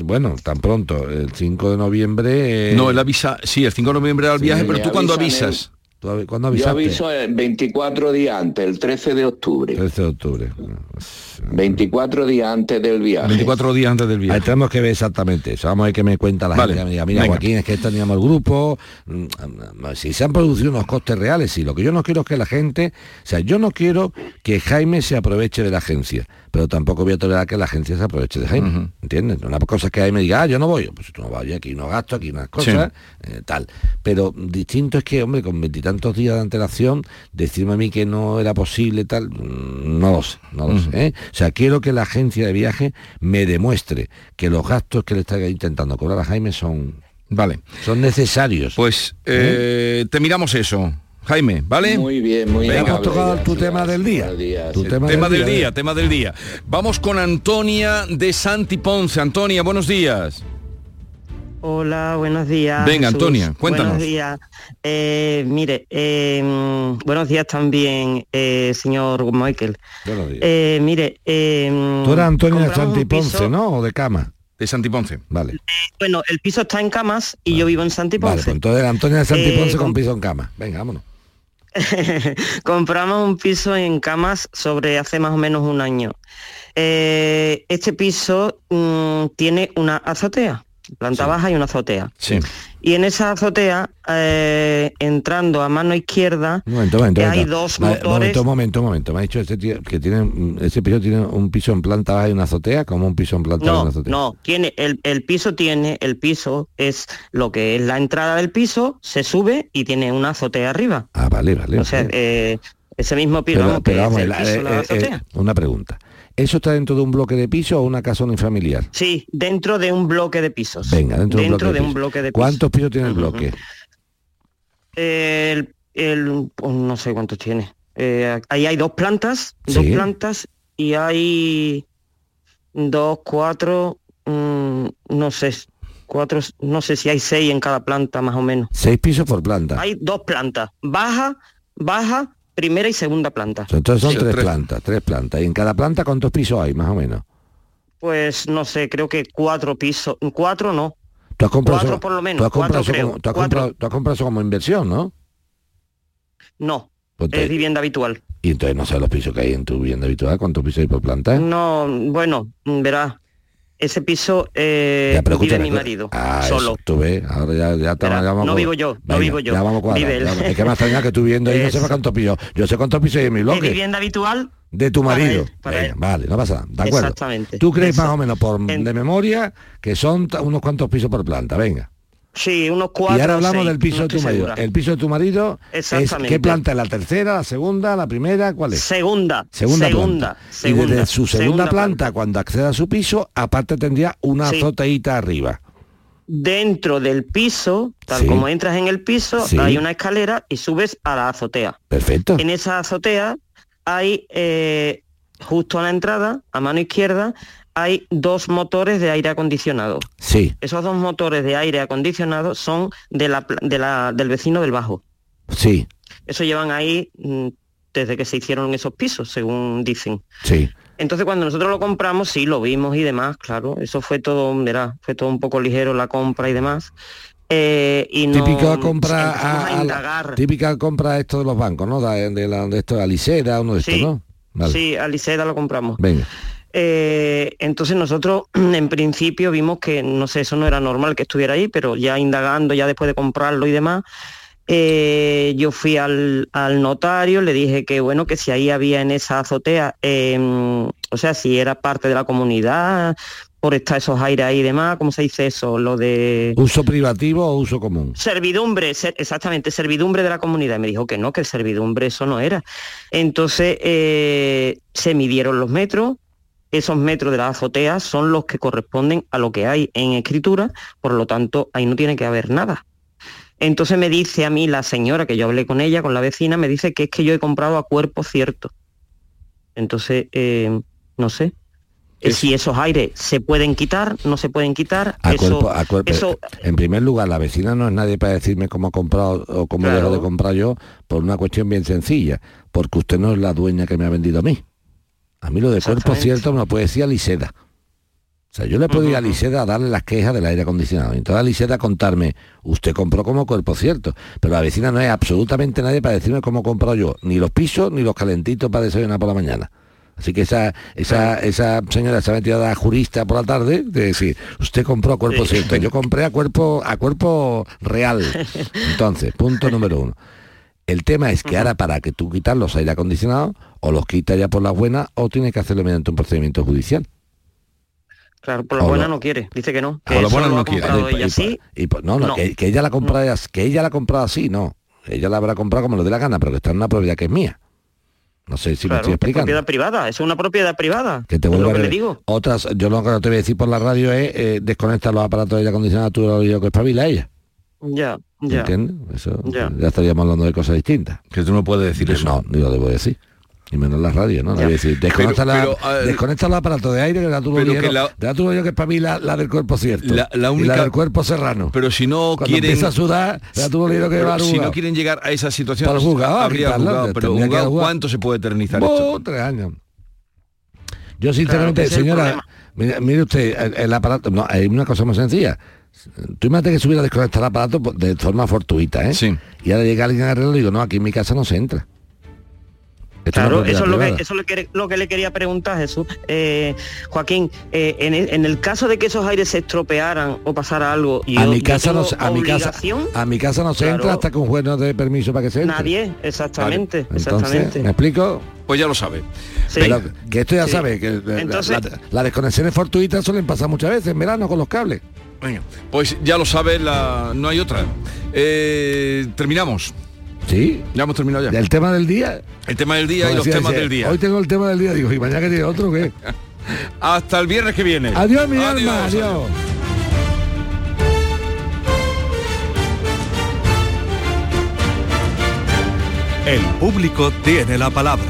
Bueno, tan pronto, el 5 de noviembre... Eh, no, él avisa, sí, el 5 de noviembre al viaje, pero tú cuando avisas... ¿Cuándo Yo aviso el 24 días antes, el 13 de octubre. 13 de octubre. 24 días antes del viaje. 24 días antes del viaje. Ahí tenemos que ver exactamente eso. Vamos a ver qué me cuenta la gente. Mira, Joaquín, es que teníamos el grupo. Mm, si se han producido unos costes reales, sí. Lo que yo no quiero es que la gente... O sea, yo no quiero que Jaime se aproveche de la agencia pero tampoco voy a tolerar que la agencia se aproveche de Jaime, ¿entiendes? Una cosa es que ahí me diga, ah, yo no voy, pues tú no vas, aquí no gasto, aquí unas cosas, eh, tal. Pero distinto es que, hombre, con veintitantos días de antelación, decirme a mí que no era posible, tal, mm, no lo sé, no lo sé. ¿eh? O sea, quiero que la agencia de viaje me demuestre que los gastos que le está intentando cobrar a Jaime son... Vale. Son necesarios. Pues ¿Eh? te miramos eso. Jaime, ¿vale? Muy bien, muy bien. Hemos tocado tu tema del día. Tu tema, del, día, tema del día. Vamos con Antonia de Santi Ponce. Antonia, buenos días. Hola, buenos días. Venga, Antonia, cuéntanos. Buenos días. Eh, mire, eh, buenos días también, eh, señor Michael. Buenos días. Eh, mire, tú eras Antonia de Santi Ponce, ¿no? ¿O de cama? De Santiponce. Vale. bueno, el piso está en camas y yo vivo en Santiponce. Vale, pues entonces Antonia de Santiponce con piso en cama. Venga, vámonos. <laughs> Compramos un piso en Camas sobre hace más o menos un año. Eh, este piso mm, tiene una azotea, planta baja y una azotea. Sí. Y en esa azotea, eh, entrando a mano izquierda, hay dos motores... Momento, momento, momento. Me ha dicho ese que tiene, ese piso tiene un piso en planta baja y una azotea, como un piso en planta baja y una azotea. No, tiene, el, el, piso tiene, el piso es lo que es la entrada del piso, se sube y tiene una azotea arriba. Ah, vale, vale. O sea, eh, ese mismo piso, pero, vamos, eh, una pregunta. ¿Eso está dentro de un bloque de piso o una casa unifamiliar? Sí, dentro de un bloque de pisos. Venga, dentro, de, un, bloque de pisos. ¿Cuántos pisos tiene el bloque? El, pues no sé cuántos tiene. Eh, ahí hay dos plantas, dos plantas y hay dos, cuatro, mm, no sé, cuatro, no sé si hay seis en cada planta más o menos. Seis pisos por planta. Hay dos plantas, baja, baja, primera y segunda planta. Entonces son tres, plantas, tres plantas. ¿Y en cada planta cuántos pisos hay, más o menos? Pues no sé, creo que cuatro pisos, cuatro no. ¿Tú has comprado cuatro por lo menos. ¿Tú has comprado, como, tú has comprado, tú has comprado eso como inversión, ¿no? No, pues es vivienda habitual. Y entonces no sé los pisos que hay en tu vivienda habitual, ¿cuántos pisos hay por planta? No, bueno, verá, ese piso eh, vive mi marido ah, solo. tú ves, ahora ya, ya, vamos No vivo yo, no vivo yo. Ya vamos a vive Es que me extraña que tú viviendo ahí no <laughs> sé cuántos pisos. Yo sé cuántos pisos hay en mi bloque. ¿De vivienda habitual? De tu marido. vale, no pasa nada. De acuerdo. Exactamente. ¿Tú crees más o menos por de memoria que son unos cuantos pisos por planta? Venga. Sí, unos cuatro. Y ahora hablamos seis, del piso no de tu marido. segura. El piso de tu marido es Exactamente. ¿qué planta es la tercera, la segunda, la primera? ¿Cuál es? Segunda. Segunda, segunda, planta. segunda, y desde su segunda, segunda planta, cuando acceda a su piso, aparte tendría una Sí. azoteíta arriba. Dentro del piso, tal Sí. como entras en el piso, Sí. hay una escalera y subes a la azotea. Perfecto. En esa azotea hay, eh, justo a la entrada, a mano izquierda, hay dos motores de aire acondicionado. Sí, Esos dos motores de aire acondicionado son de la, pla- de la- del vecino del bajo. sí, Eso llevan ahí mm, desde que se hicieron esos pisos, según dicen. sí. Entonces cuando nosotros lo compramos, sí, lo vimos y demás, claro. Eso fue todo, verá, fue todo un poco ligero la compra y demás. Eh, y no, Típica compra a, a la- típica compra esto de los bancos, ¿no? De, de la, de esto de Alisera, uno de estos, Sí, ¿no? Vale. Sí, a Liseda lo compramos. Venga. Eh, entonces nosotros <clears throat> en principio vimos que, no sé, eso no era normal que estuviera ahí, pero ya indagando, ya después de comprarlo y demás, eh, yo fui al, al notario, le dije que bueno, que si ahí había en esa azotea, eh, o sea, si era parte de la comunidad, por estar esos aires ahí y demás, ¿cómo se dice eso? Lo de... ¿Uso privativo o uso común? Servidumbre, ser- exactamente, servidumbre de la comunidad. Y me dijo que no, que el servidumbre eso no era. Entonces eh, se midieron los metros, esos metros de la azotea son los que corresponden a lo que hay en escritura, por lo tanto ahí no tiene que haber nada. Entonces me dice a mí la señora, que yo hablé con ella, con la vecina, me dice que es que yo he comprado a cuerpo cierto. Entonces, eh, no sé. Si esos aires se pueden quitar, no se pueden quitar, A eso, cuerpo, a cuerpo- eso En primer lugar, la vecina no es nadie para decirme cómo ha comprado o cómo he dejado de comprar yo por una cuestión bien sencilla, porque usted no es la dueña que me ha vendido a mí. A mí lo de cuerpo cierto me lo puede decir a Liseda. O sea, yo le puedo ir a Liseda a darle las quejas del aire acondicionado. Y entonces a Liseda a contarme, usted compró como cuerpo cierto. Pero la vecina no es absolutamente nadie para decirme cómo he comprado yo, ni los pisos, ni los calentitos para desayunar por la mañana. Así que esa, esa, esa señora se ha metido a la jurista por la tarde de decir, usted compró a cuerpo cierto, yo compré a cuerpo, a cuerpo real. <laughs> Entonces, punto número uno. El tema es que ahora para que tú quitas los aire acondicionados, o los quitas ya por las buenas, o tienes que hacerlo mediante un procedimiento judicial. Claro, por la O buena lo- no quiere, dice que no. Por Que eso bueno lo no quiere. ella y- sí. y- y- no, no, No. Que, que ella la comprado, que ella la ha comprado así, no. Ella la habrá comprado como le dé la gana, pero que está en una propiedad que es mía. No sé si me Claro, estoy es explicando. propiedad privada, es una propiedad privada. Que te es vuelva lo a que digo. Otras, yo lo que no te voy a decir por la radio es eh, desconectar los aparatos de aire acondicionado, tú lo que espabila ella. Ya, ya. ¿Entiendes? Eso Ya. ya. estaríamos hablando de cosas distintas. Que tú no puedes decir eso. No, ni lo debo decir. Y menos en la radio, ¿no? Le Ya. voy a decir, Pero- desconecta, la- pero, ah, desconecta los aparatos de aire que yo, que la- da tú lo yo que espabila la del cuerpo cierto. La- la y la única- del cuerpo serrano. Pero si no Cuando quieren... empieza a sudar, yo que va al si no quieren llegar a esa situación, Para el a quitarla, juzgado, pero que jugar. ¿cuánto se puede eternizar esto? tres años. Yo sinceramente, es el señora, mire, mire usted, el, el aparato, no, hay una cosa muy sencilla. Tú imagínate que subiera a desconectar el aparato pues, de forma fortuita, ¿eh? Sí. Y ahora llega alguien a arreglarlo y digo, no, aquí en mi casa no se entra. Claro, es eso es lo que, eso es lo que, lo que le quería preguntar, Jesús. Eh, Joaquín, eh, en, el, en el caso de que esos aires se estropearan o pasara algo, yo, a mi casa no se- a mi casa a mi casa no se Claro. entra hasta que un juez no dé permiso para que se entre. nadie, exactamente, Entonces, exactamente. ¿me explico? Pues ya lo sabe. Sí. Pero que esto ya Sí. sabe, que la- Entonces- la- las desconexiones fortuitas suelen pasar muchas veces en verano con los cables. Venga, pues ya lo sabe, la... no hay otra. Eh, terminamos. Sí. Ya hemos terminado ya. El tema del día. El tema del día y los decía, temas del día. Hoy tengo el tema del día, digo, y mañana que tiene otro, ¿qué? <laughs> Hasta el viernes que viene. Adiós, mi alma, adiós. El público tiene la palabra.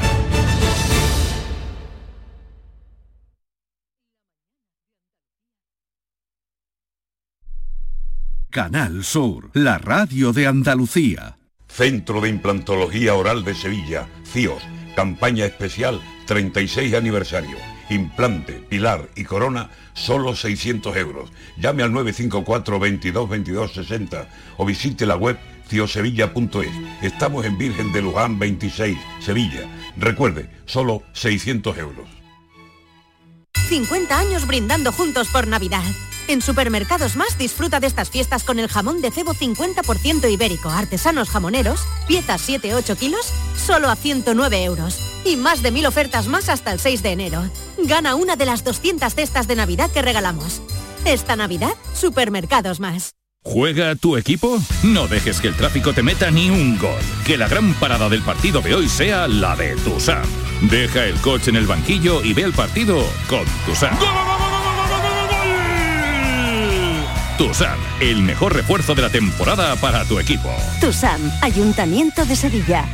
Canal Sur, la radio de Andalucía. Centro de Implantología Oral de Sevilla, CIOS, campaña especial 36 aniversario. Implante, pilar y corona, solo 600 euros. Llame al 954 22 22 60 o visite la web ciosevilla.es. Estamos en Virgen de Luján 26, Sevilla. Recuerde, solo 600 euros. 50 años brindando juntos por Navidad. En Supermercados Más disfruta de estas fiestas con el jamón de cebo 50% ibérico, artesanos jamoneros, piezas 7-8 kilos, solo a 109 euros. Y más de mil ofertas más hasta el 6 de enero. Gana una de las 200 cestas de Navidad que regalamos. Esta Navidad, Supermercados Más. ¿Juega tu equipo? No dejes que el tráfico te meta ni un gol. Que la gran parada del partido de hoy sea la de Tusam. Deja el coche en el banquillo y ve el partido con Tusam. Tusam, el mejor refuerzo de la temporada para tu equipo. Tusam, Ayuntamiento de Sevilla.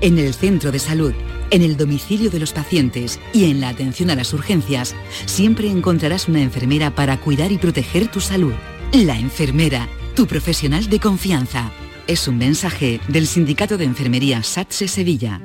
En el centro de salud, en el domicilio de los pacientes y en la atención a las urgencias, siempre encontrarás una enfermera para cuidar y proteger tu salud. La enfermera, tu profesional de confianza. Es un mensaje del Sindicato de Enfermería SATSE Sevilla.